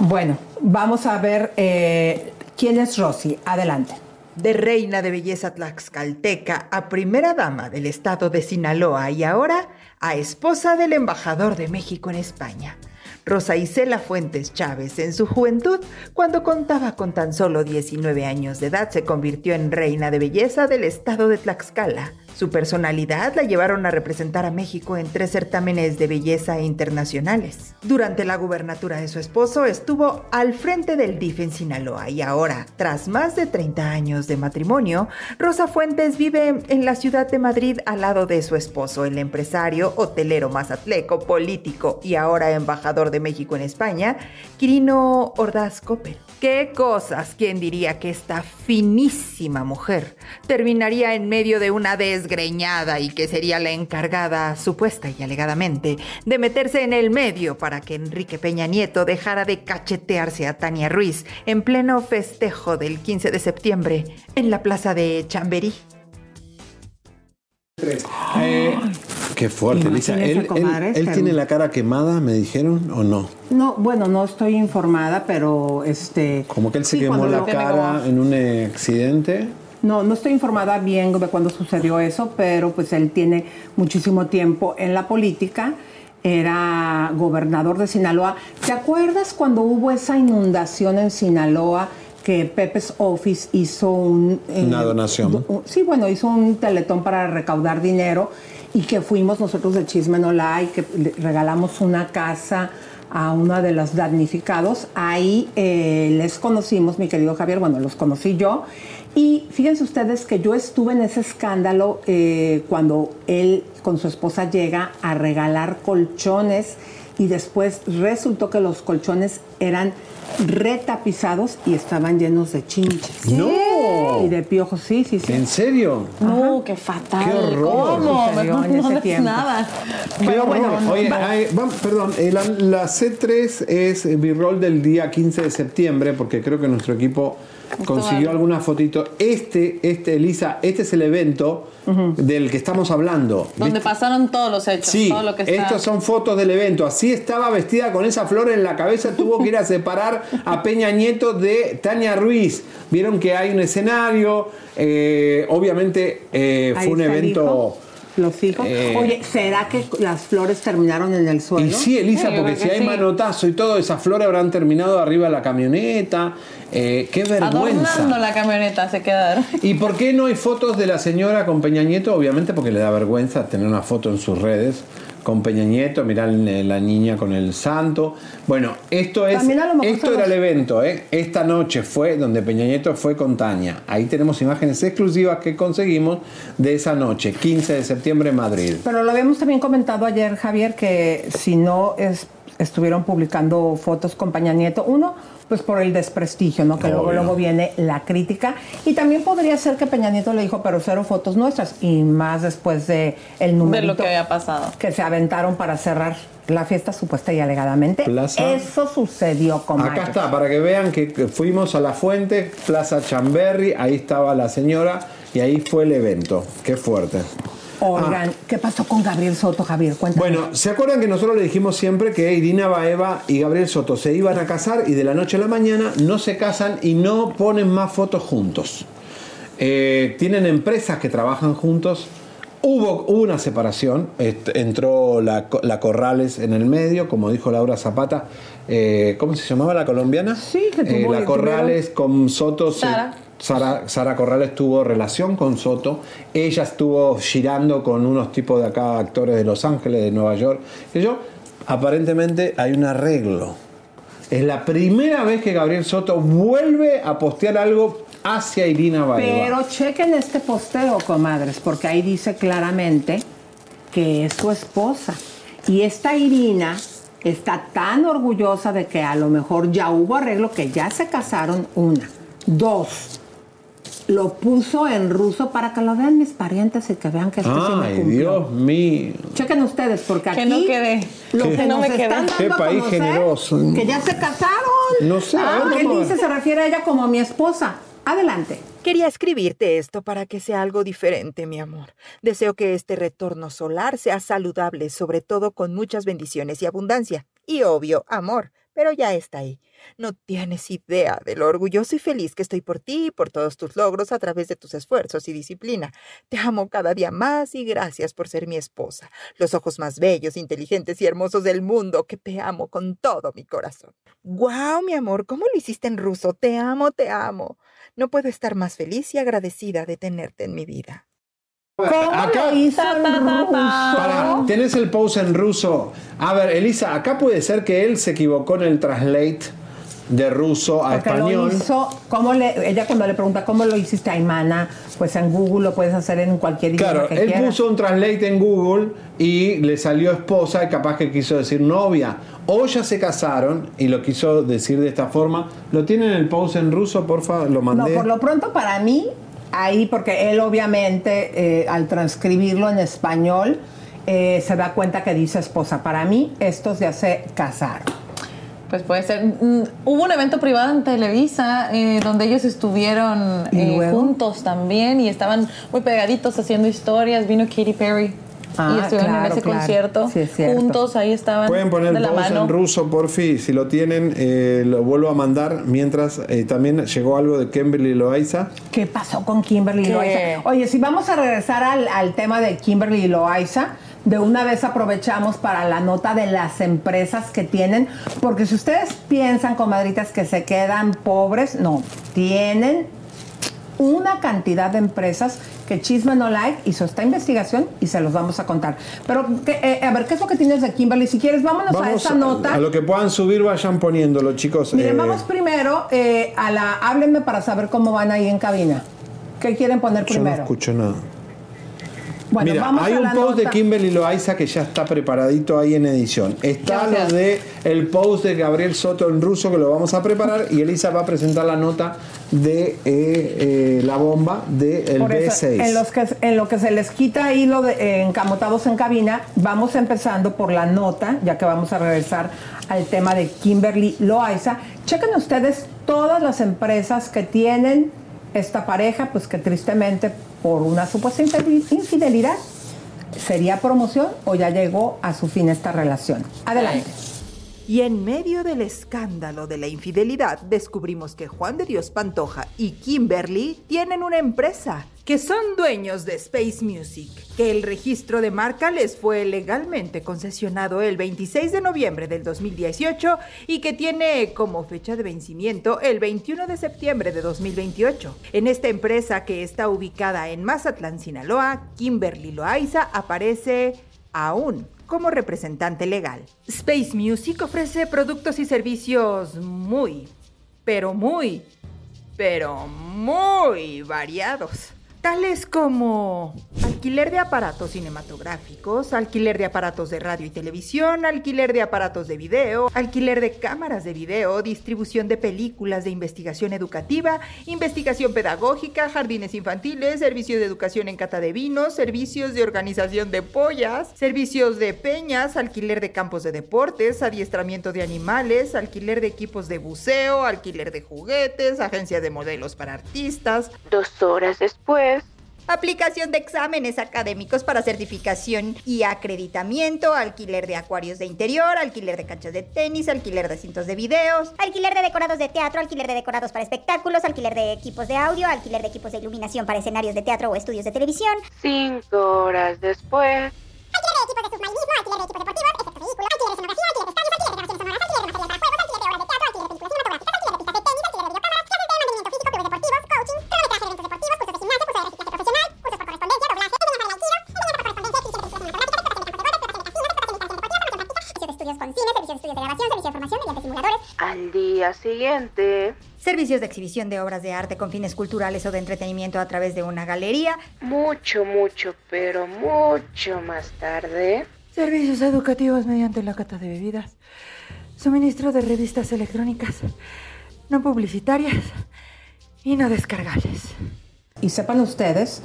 Bueno, vamos a ver eh, quién es Rosy. Adelante. De reina de belleza tlaxcalteca a primera dama del estado de Sinaloa y ahora a esposa del embajador de México en España. Rosa Isela Fuentes Chávez, en su juventud, cuando contaba con tan solo 19 años de edad, se convirtió en reina de belleza del estado de Tlaxcala. Su personalidad la llevaron a representar a México en tres certámenes de belleza internacionales. Durante la gubernatura de su esposo estuvo al frente del DIF en Sinaloa y ahora, tras más de 30 años de matrimonio, Rosa Fuentes vive en la ciudad de Madrid al lado de su esposo, el empresario, hotelero mazatleco, político y ahora embajador de México en España, Quirino Ordaz Coppel. ¿Qué cosas? ¿Quién diría que esta finísima mujer terminaría en medio de una desgreñada y que sería la encargada, supuesta y alegadamente, de meterse en el medio para que Enrique Peña Nieto dejara de cachetearse a Tania Ruiz en pleno festejo del 15 de septiembre en la plaza de Chamberí? eh, qué fuerte. Imagínense, ¿Él, tiene la cara quemada, me dijeron, o no? No, bueno, no estoy informada, pero este. Como que él se sí, quemó la cara en un accidente. No, no estoy informada bien de cuándo sucedió eso, pero pues él tiene muchísimo tiempo en la política. Era gobernador de Sinaloa. ¿Te acuerdas cuando hubo esa inundación en Sinaloa que Pepe's Office hizo un... eh, Una donación. un- sí, bueno, hizo un teletón para recaudar dinero y que fuimos nosotros de Chisme No que regalamos una casa a uno de los damnificados. Ahí eh, les conocimos, mi querido Javier, bueno, los conocí yo. Y fíjense ustedes que yo estuve en ese escándalo eh, cuando él con su esposa llega a regalar colchones y después resultó que los colchones eran retapizados y estaban llenos de chinches. ¡No! Y de piojos, sí, sí, sí. ¿En serio? No, qué fatal. Qué horror. ¿Cómo? En no ese tiempo. nada. Qué Bueno, horror. bueno, Oye, va- perdón, eh, la, la C3 es B-roll del día 15 de septiembre, porque creo que nuestro equipo consiguió vale. algunas fotitos. Este, este, Elisa, este es el evento del que estamos hablando. Donde ¿viste? pasaron todos los hechos. Sí, todo lo que está... estos son fotos del evento. Así estaba vestida con esa flor en la cabeza. Tuvo que ir a separar *laughs* a Peña Nieto de Tania Ruiz. Vieron que hay un escenario. eh, obviamente eh, fue un evento. Los hijos. Eh, Oye, ¿será que las flores terminaron en el suelo? Y sí, Elisa, Sí, porque si hay sí. manotazo y todo, esas flores habrán terminado arriba de la camioneta. Eh, qué Adornando vergüenza. la camioneta se quedaron. ¿Y por qué no hay fotos de la señora con Peña Nieto? Obviamente porque le da vergüenza tener una foto en sus redes con Peña Nieto, mirar la niña con el santo. Bueno, esto es esto era el evento, ¿eh? Esta noche fue donde Peña Nieto fue con Tania. Ahí tenemos imágenes exclusivas que conseguimos de esa noche, 15 de septiembre en Madrid. Pero lo habíamos también comentado ayer, Javier, que si no es, estuvieron publicando fotos con Peña Nieto, uno, pues por el desprestigio, ¿no? Que luego, Obvio. luego viene la crítica. Y también podría ser que Peña Nieto le dijo, pero cero fotos nuestras. Y más después de el número De lo que había pasado. que se aventaron para cerrar la fiesta supuesta y alegadamente. Plaza. Eso sucedió con Acá está, para que vean que que fuimos a la fuente, Plaza Chamberry, ahí estaba la señora y ahí fue el evento. Qué fuerte. Oigan, ¿qué pasó con Gabriel Soto, Javier? Cuéntame. Bueno, ¿se acuerdan que nosotros le dijimos siempre que Irina Baeva y Gabriel Soto se iban a casar y de la noche a la mañana no se casan y no ponen más fotos juntos? Eh, tienen empresas que trabajan juntos. Hubo, hubo una separación, entró la, Co- la Corrales en el medio, como dijo Laura Zapata. Eh, ¿Cómo se llamaba la colombiana? Sí, que Eh, tuvo- la Corrales con Soto. se- Sara. Sara, Sara Corrales tuvo relación con Soto. Ella estuvo girando con unos tipos de acá, actores de Los Ángeles, de Nueva York. Y yo, aparentemente hay un arreglo. Es la primera vez que Gabriel Soto vuelve a postear algo hacia Irina Baeva. Pero chequen este posteo, comadres, porque ahí dice claramente que es su esposa. Y esta Irina está tan orgullosa de que a lo mejor ya hubo arreglo, que ya se casaron, una. Dos, lo puso en ruso para que lo vean mis parientes y que vean que esto sí me Ay, cumplió. Dios mío. Chequen ustedes, porque Que aquí no quede. lo Que que no nos me quede. están Qué dando a país conocer, generoso. que ya se casaron. No sé, a Ah, él a dice, se refiere a ella como mi esposa. Adelante. Quería escribirte esto para que sea algo diferente, mi amor. Deseo que este retorno solar sea saludable, sobre todo con muchas bendiciones y abundancia. Y obvio, amor, pero ya está ahí. No tienes idea de lo orgulloso y feliz que estoy por ti y por todos tus logros a través de tus esfuerzos y disciplina. Te amo cada día más y gracias por ser mi esposa. Los ojos más bellos, inteligentes y hermosos del mundo, que te amo con todo mi corazón. ¡Guau, mi amor! ¿Cómo lo hiciste en ruso? Te amo, te amo. No puedo estar más feliz y agradecida de tenerte en mi vida. ¿Cómo Acá- lo hizo en ruso? Para, tenés el pose en ruso. A ver, Elisa, acá puede ser que él se equivocó en el translate de ruso a Porque lo español. hizo, ¿cómo le, ella cuando le pregunta cómo lo hiciste, Aymana, pues en Google lo puedes hacer en cualquier idioma Claro, que él quieras. puso un translate en Google y le salió esposa y capaz que quiso decir novia. O ya se casaron y lo quiso decir de esta forma. ¿Lo tienen el pose en ruso, porfa? Lo No, mandé. por lo pronto para mí, ahí, porque él obviamente eh, al transcribirlo en español eh, se da cuenta que dice esposa. Para mí, estos ya se casaron. Pues puede ser. Mm, Hubo un evento privado en Televisa eh, donde ellos estuvieron ¿Y eh, juntos también y estaban muy pegaditos haciendo historias. Vino Katy Perry y Ah, estuvieron en claro, ese claro. concierto Sí, es juntos. Ahí estaban Pueden poner de el la mano. en ruso, porfi. Si lo tienen, eh, lo vuelvo a mandar. Mientras eh, también llegó algo de Kimberly Loaiza. ¿Qué pasó con Kimberly ¿Qué? Loaiza? Oye, si vamos a regresar al, al tema de Kimberly Loaiza, de una vez aprovechamos para la nota de las empresas que tienen, porque si ustedes piensan, comadritas, que se quedan pobres, no, tienen una cantidad de empresas que Chisme No Like hizo esta investigación y se los vamos a contar. Pero, ¿qué- eh, a ver, ¿qué es lo que tienes de Kimberly? Si quieres, vámonos a Vamos esa nota. a lo que puedan subir, vayan poniéndolo, chicos. Miren, Eh, vamos primero eh, a la. Háblenme para saber cómo van ahí en cabina. ¿Qué quieren poner Yo no primero? escucho nada. Bueno, Mira, vamos hay a un post de. Kimberly Loaiza que ya está preparadito ahí en edición. Está lo de el post de Gabriel Soto en ruso que lo vamos a preparar y Elisa va a presentar la nota de eh, eh, la bomba del Por eso, B6. en, los que, en lo que se les quita hilo de eh, encamotados en cabina, vamos empezando por la nota, ya que vamos a regresar al tema de Kimberly Loaiza. Chequen ustedes todas las empresas que tienen esta pareja, pues que tristemente por una supuesta infidel- infidelidad sería promoción o ya llegó a su fin esta relación. Adelante. Y en medio del escándalo de la infidelidad, descubrimos que Juan de Dios Pantoja y Kimberly tienen una empresa, que son dueños de Space Music, que el registro de marca les fue legalmente concesionado el 26 de noviembre del 2018 y que tiene como fecha de vencimiento el 21 de septiembre de 2028. En esta empresa que está ubicada en Mazatlán, Sinaloa, Kimberly Loaiza aparece aún como representante legal. Space Music ofrece productos y servicios muy, pero muy, pero muy variados. Tales como alquiler de aparatos cinematográficos, alquiler de aparatos de radio y televisión, alquiler de aparatos de video, alquiler de cámaras de video, distribución de películas de investigación educativa, investigación pedagógica, jardines infantiles, servicios de educación en cata de vinos, servicios de organización de pollas, servicios de peñas, alquiler de campos de deportes, adiestramiento de animales, alquiler de equipos de buceo, alquiler de juguetes, agencia de modelos para artistas. Dos horas después. Aplicación de exámenes académicos para certificación y acreditamiento, alquiler de acuarios de interior, alquiler de canchas de tenis, alquiler de cintos de videos, Alquiler de decorados de teatro, alquiler de decorados para espectáculos, alquiler de equipos de audio, alquiler de equipos de iluminación para escenarios de teatro o estudios de televisión. Cinco horas después. Estudios estudios de grabación, servicios de formación mediante simuladores. Al día siguiente. Servicios de exhibición de obras de arte con fines culturales o de entretenimiento a través de una galería. Mucho, mucho, pero mucho más tarde. Servicios educativos mediante la cata de bebidas. Suministro de revistas electrónicas no publicitarias y no descargables. Y sepan ustedes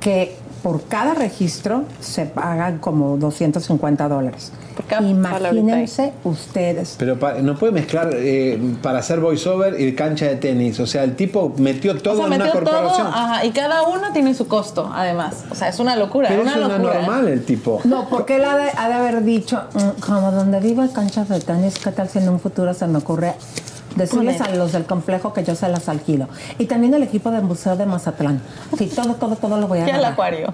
que por cada registro se pagan como 250 dólares. Imagínense ustedes. Pero pa- no puede mezclar eh, para hacer voiceover y cancha de tenis. O sea, el tipo metió todo o sea, en una todo, corporación. ajá, y cada uno tiene su costo, además. O sea, es una locura, Pero una es locura. normal el tipo. No, porque él ha de, ha de haber dicho, "Mm, como donde vivo hay canchas de tenis, ¿qué tal si en un futuro se me ocurre decirles a los del complejo que yo se las alquilo? Y también el equipo del Museo de Mazatlán. Sí, todo, todo, todo lo voy a Y el acuario.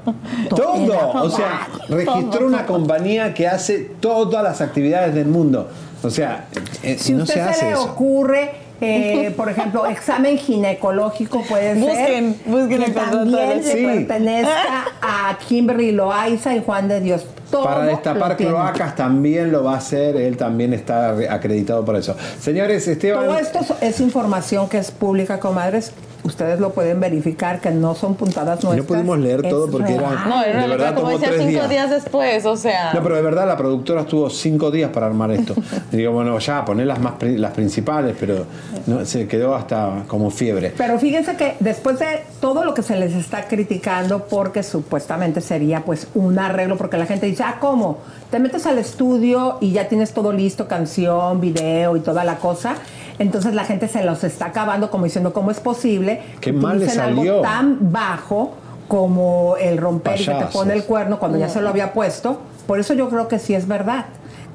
Todo. O sea, registró una compañía que hace todas las actividades del mundo. O sea, eh, Si no usted se se, hace le eso. ocurre, eh, por ejemplo, examen ginecológico puede Busquen, ser busquen que el también le Sí. pertenezca a Kimberly Loaiza y Juan de Dios. Todo Para destapar cloacas también lo va a hacer, él también está re- acreditado por eso. Señores, Esteban. Todo esto es- es información que es pública, comadres. Ustedes lo pueden verificar, que no son puntadas Y no nuestras. pudimos leer todo porque era- real. No, era De verdad como tomó decía, tres cinco días. días después, o sea. No, pero de verdad la productora estuvo cinco días para armar esto. *laughs* Y digo, bueno, ya, poner las más las principales, pero no, se quedó hasta como fiebre. Pero fíjense que después de todo lo que se les está criticando, porque supuestamente sería pues un arreglo, porque la gente dice, ah, ¿cómo? Te metes al estudio y ya tienes todo listo, canción, video y toda la cosa. Entonces la gente se los está acabando como diciendo, ¿cómo es posible Qué que mal le salió. algo tan bajo como el romper y que te pone el cuerno cuando ya se lo había puesto? Por eso yo creo que sí es verdad.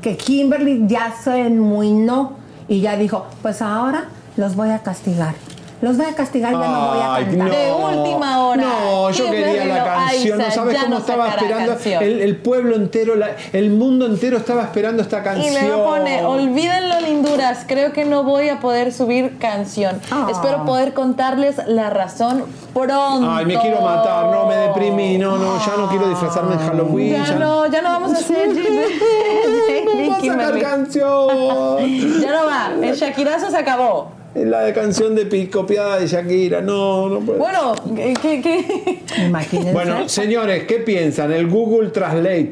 Que Kimberly ya se enmuinó y ya dijo, pues ahora los voy a castigar. Los voy a castigar, ya no voy a Ay, cantar. no. De última hora. No, yo quería la canción. Aiza, no sabes ya cómo no estaba esperando. El, el pueblo entero, la- el mundo entero estaba esperando esta Y canción. luego pone, olvídenlo linduras, creo que no voy a poder subir canción. Ah. Espero poder contarles la razón pronto. Ay, me quiero matar, no, me deprimí, no, no, ya no quiero disfrazarme de Halloween. Ya no, ya no vamos a hacer *laughs* No va a *laughs* sacar canción. *laughs* Ya no va, el Shakirazo se acabó. Es la de canción de pi- copiada de Shakira. No, no puede. Bueno, ¿qué? Imagínense. Bueno, señores, ¿qué piensan? El Google Translate,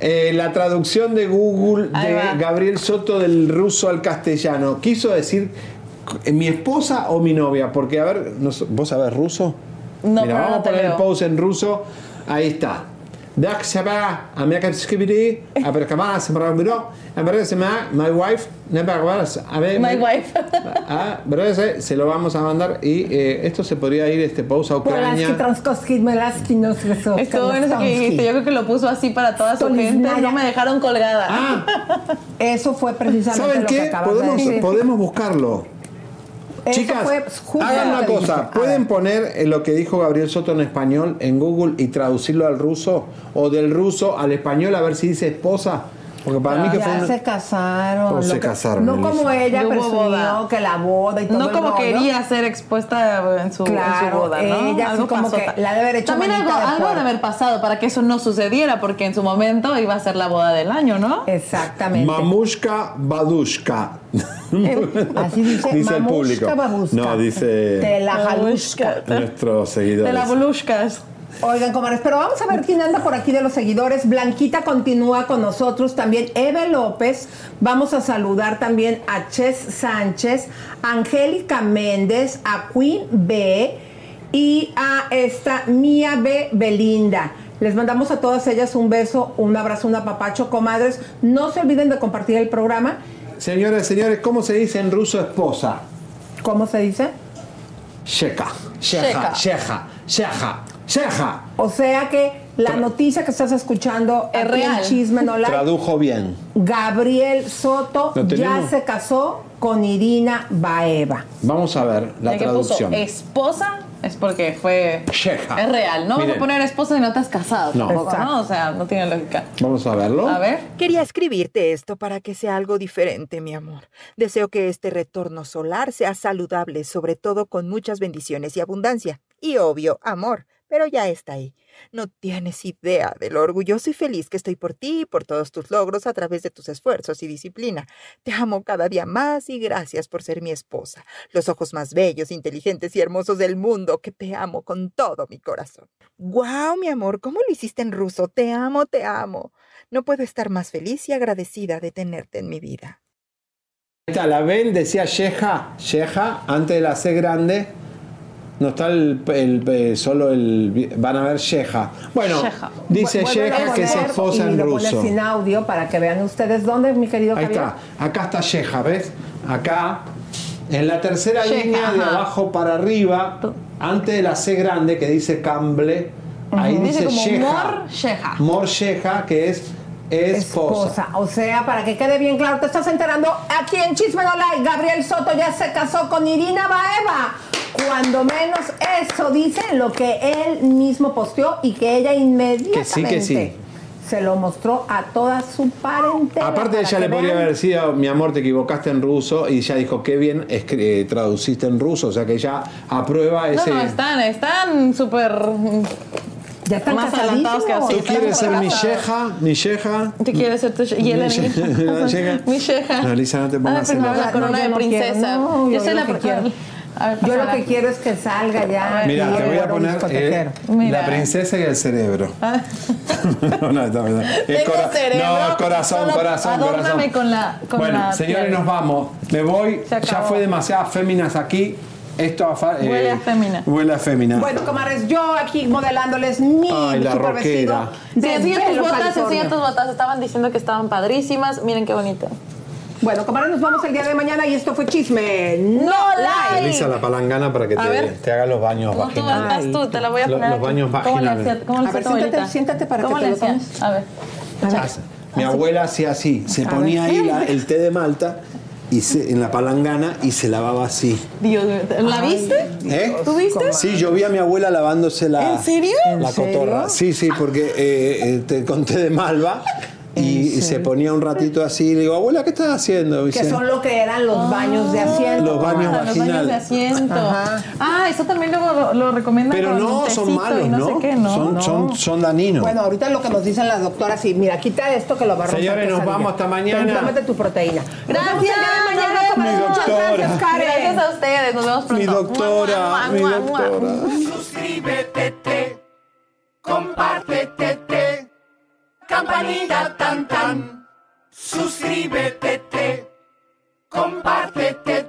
eh, la traducción de Google de. Gabriel Soto del ruso al castellano, quiso decir eh, mi esposa o mi novia, porque a ver, ¿vos sabés ruso? No, Mira, pero vamos no a te poner el post en ruso. Ahí está. Dak Shaba, America Skibidi, Aberkamá, Sembrambiro, Aberkamá, My Wife, Never Was, a ver, My wife. *laughs* Ah, pero ese se lo vamos a mandar y eh, esto se podría ir este post a Ucrania. Estuvo bueno eso que dijiste. Yo creo que lo puso así para toda su gente. No me dejaron colgada. Eso fue precisamente ¿Saben lo que qué? acabas de Podemos, decir. podemos buscarlo. Chicas, hagan una cosa. ¿Pueden poner eh, lo que dijo Gabriel Soto en español en Google y traducirlo al ruso? O del ruso al español a ver si dice esposa. Porque para mí que ya fue una- se casaron. ¿Cómo lo se que- casaron, No como ella presumió boda. que la boda y todo No el como rollo. quería ser expuesta en su, en su Claro, boda, ¿no? ella sí como que la debe haber hecho También algo, de algo de haber pasado para que eso no sucediera, porque en su momento iba a ser la boda del año, ¿no? Exactamente. Mamushka Badushka. *laughs* Así dice, el mamushka público. babushka. No, dice Te la jalushka. nuestros seguidores. De la bolushkas. Oigan, comadres, pero vamos a ver quién anda por aquí de los seguidores. Blanquita continúa con nosotros, también Eve López. Vamos a saludar también a Ches Sánchez, Angélica Méndez, a Queen B y a esta Mía B Belinda. Les mandamos a todas ellas un beso, un abrazo, un apapacho, comadres. No se olviden de compartir el programa. Señores, señores, ¿cómo se dice en ruso esposa? ¿Cómo se dice? Sheka. Sheja. Sheja. Sheja. Sheja. O sea que la noticia que estás escuchando Es real. Chisme No Tradujo bien. Gabriel Soto ¿Lo ya se casó con Irina Baeva. Vamos a ver la que puso traducción. esposa, es porque fue. Sheja. Es real. No vas Miren. a poner esposa si no estás casado No. tampoco. ¿no? O sea, no tiene lógica. Vamos a verlo. A ver. Quería escribirte esto para que sea algo diferente, mi amor. Deseo que este retorno solar sea saludable, sobre todo con muchas bendiciones y abundancia. Y obvio, amor, pero ya está ahí. No tienes idea de lo orgulloso y feliz que estoy por ti y por todos tus logros a través de tus esfuerzos y disciplina. Te amo cada día más y gracias por ser mi esposa. Los ojos más bellos, inteligentes y hermosos del mundo, que te amo con todo mi corazón. ¡Guau, mi amor! ¿Cómo lo hiciste en ruso? Te amo, te amo. No puedo estar más feliz y agradecida de tenerte en mi vida. La ven, decía Sheja. Sheja, antes de la C grande. No está el, el- solo el. Van a ver Sheja. Bueno, Sheja. dice a Sheja que es poner esposa en ruso. sin audio para que vean ustedes dónde, mi querido Ahí Javier. está. Acá está Sheja, ¿ves? Acá. En la tercera Sheja, línea de abajo para arriba, antes de la C grande que dice Camble, ahí Dice dice Sheja. mor sheja. Mor Sheja, que es esposa. Esposa. O sea, para que quede bien claro, te estás enterando aquí en Chisme No Like, Gabriel Soto ya se casó con Irina Baeva. Cuando menos eso dice lo que él mismo posteó y que ella inmediatamente sí, que sí. se lo mostró a toda su parentela. Aparte para ella le podría haber sido, mi amor, te equivocaste en ruso y ella dijo, qué bien eh, traduciste en ruso, o sea que ella aprueba ese... no, están, están súper. Ya están más adelantados que así. ¿Tú quieres ser mi sheja? ¿Mi sheja? ¿Tú quieres ser tu y él Mi sheja. *laughs* No, Lisa, no te pongas celosa. la corona de no princesa. yo lo la que. A ver, Yo lo que quiero es que salga ya. Mira, te voy a poner eh, la princesa y el cerebro. no, *laughs* no, está bien. *laughs* Es Tengo cora- cerebro. No, corazón, solo corazón, Adórname corazón. con la. Con bueno, la señores, piel. nos vamos. Me voy. Ya fue demasiadas féminas aquí. Esto a fa- Huele eh, a fémina. Huele a fémina. Bueno, comadres, yo aquí modelándoles mi Ay, la super rockera. vestido Sí, de enseña tus botas, enseña tus botas. Estaban diciendo que estaban padrísimas. Miren qué bonito. Bueno, comadres, nos vamos el día de mañana y esto fue Chisme. No, like. Elisa la palangana para que A te, ver. te haga los baños ¿Cómo tú vaginales. haz tú? Te la voy a poner. los baños ¿Cómo le vaginales. hacía- ¿Cómo le A ver, hacía tu siéntate, para ¿Cómo que te lo. A ver. Mi abuela hacía así, se ponía ahí la- el té de Malta y se- en la palangana y se lavaba así. Dios ¿la viste? ¿Eh? ¿Tú viste? Sí, yo vi a mi abuela lavándose la, ¿En serio? la ¿En serio? cotorra. Sí, sí, porque eh, eh, te conté de Malva y, y se ponía un ratito así y le digo, abuela, ¿qué estás haciendo? Que son lo que eran los baños de asiento. Los baños Ah, los baños de asiento. Ajá. Ah, eso también lo, lo, lo recomiendan Pero con no, son malos, no, ¿no? sé qué, ¿no? Son, No. son, son daninos. Bueno, ahorita lo que nos dicen las doctoras, sí, mira, quita esto que lo va a romper. Señores, nos vamos hasta mañana. Tómate tu proteína. Gracias, Nos vemos mañana. Muchas doctora. Gracias, Karen. Gracias a ustedes, nos vemos pronto. mi doctora, Mua, mi mua, mua, mua. doctora. Suscríbete, compártete, campanita tan tan. Suscríbete, te, compártete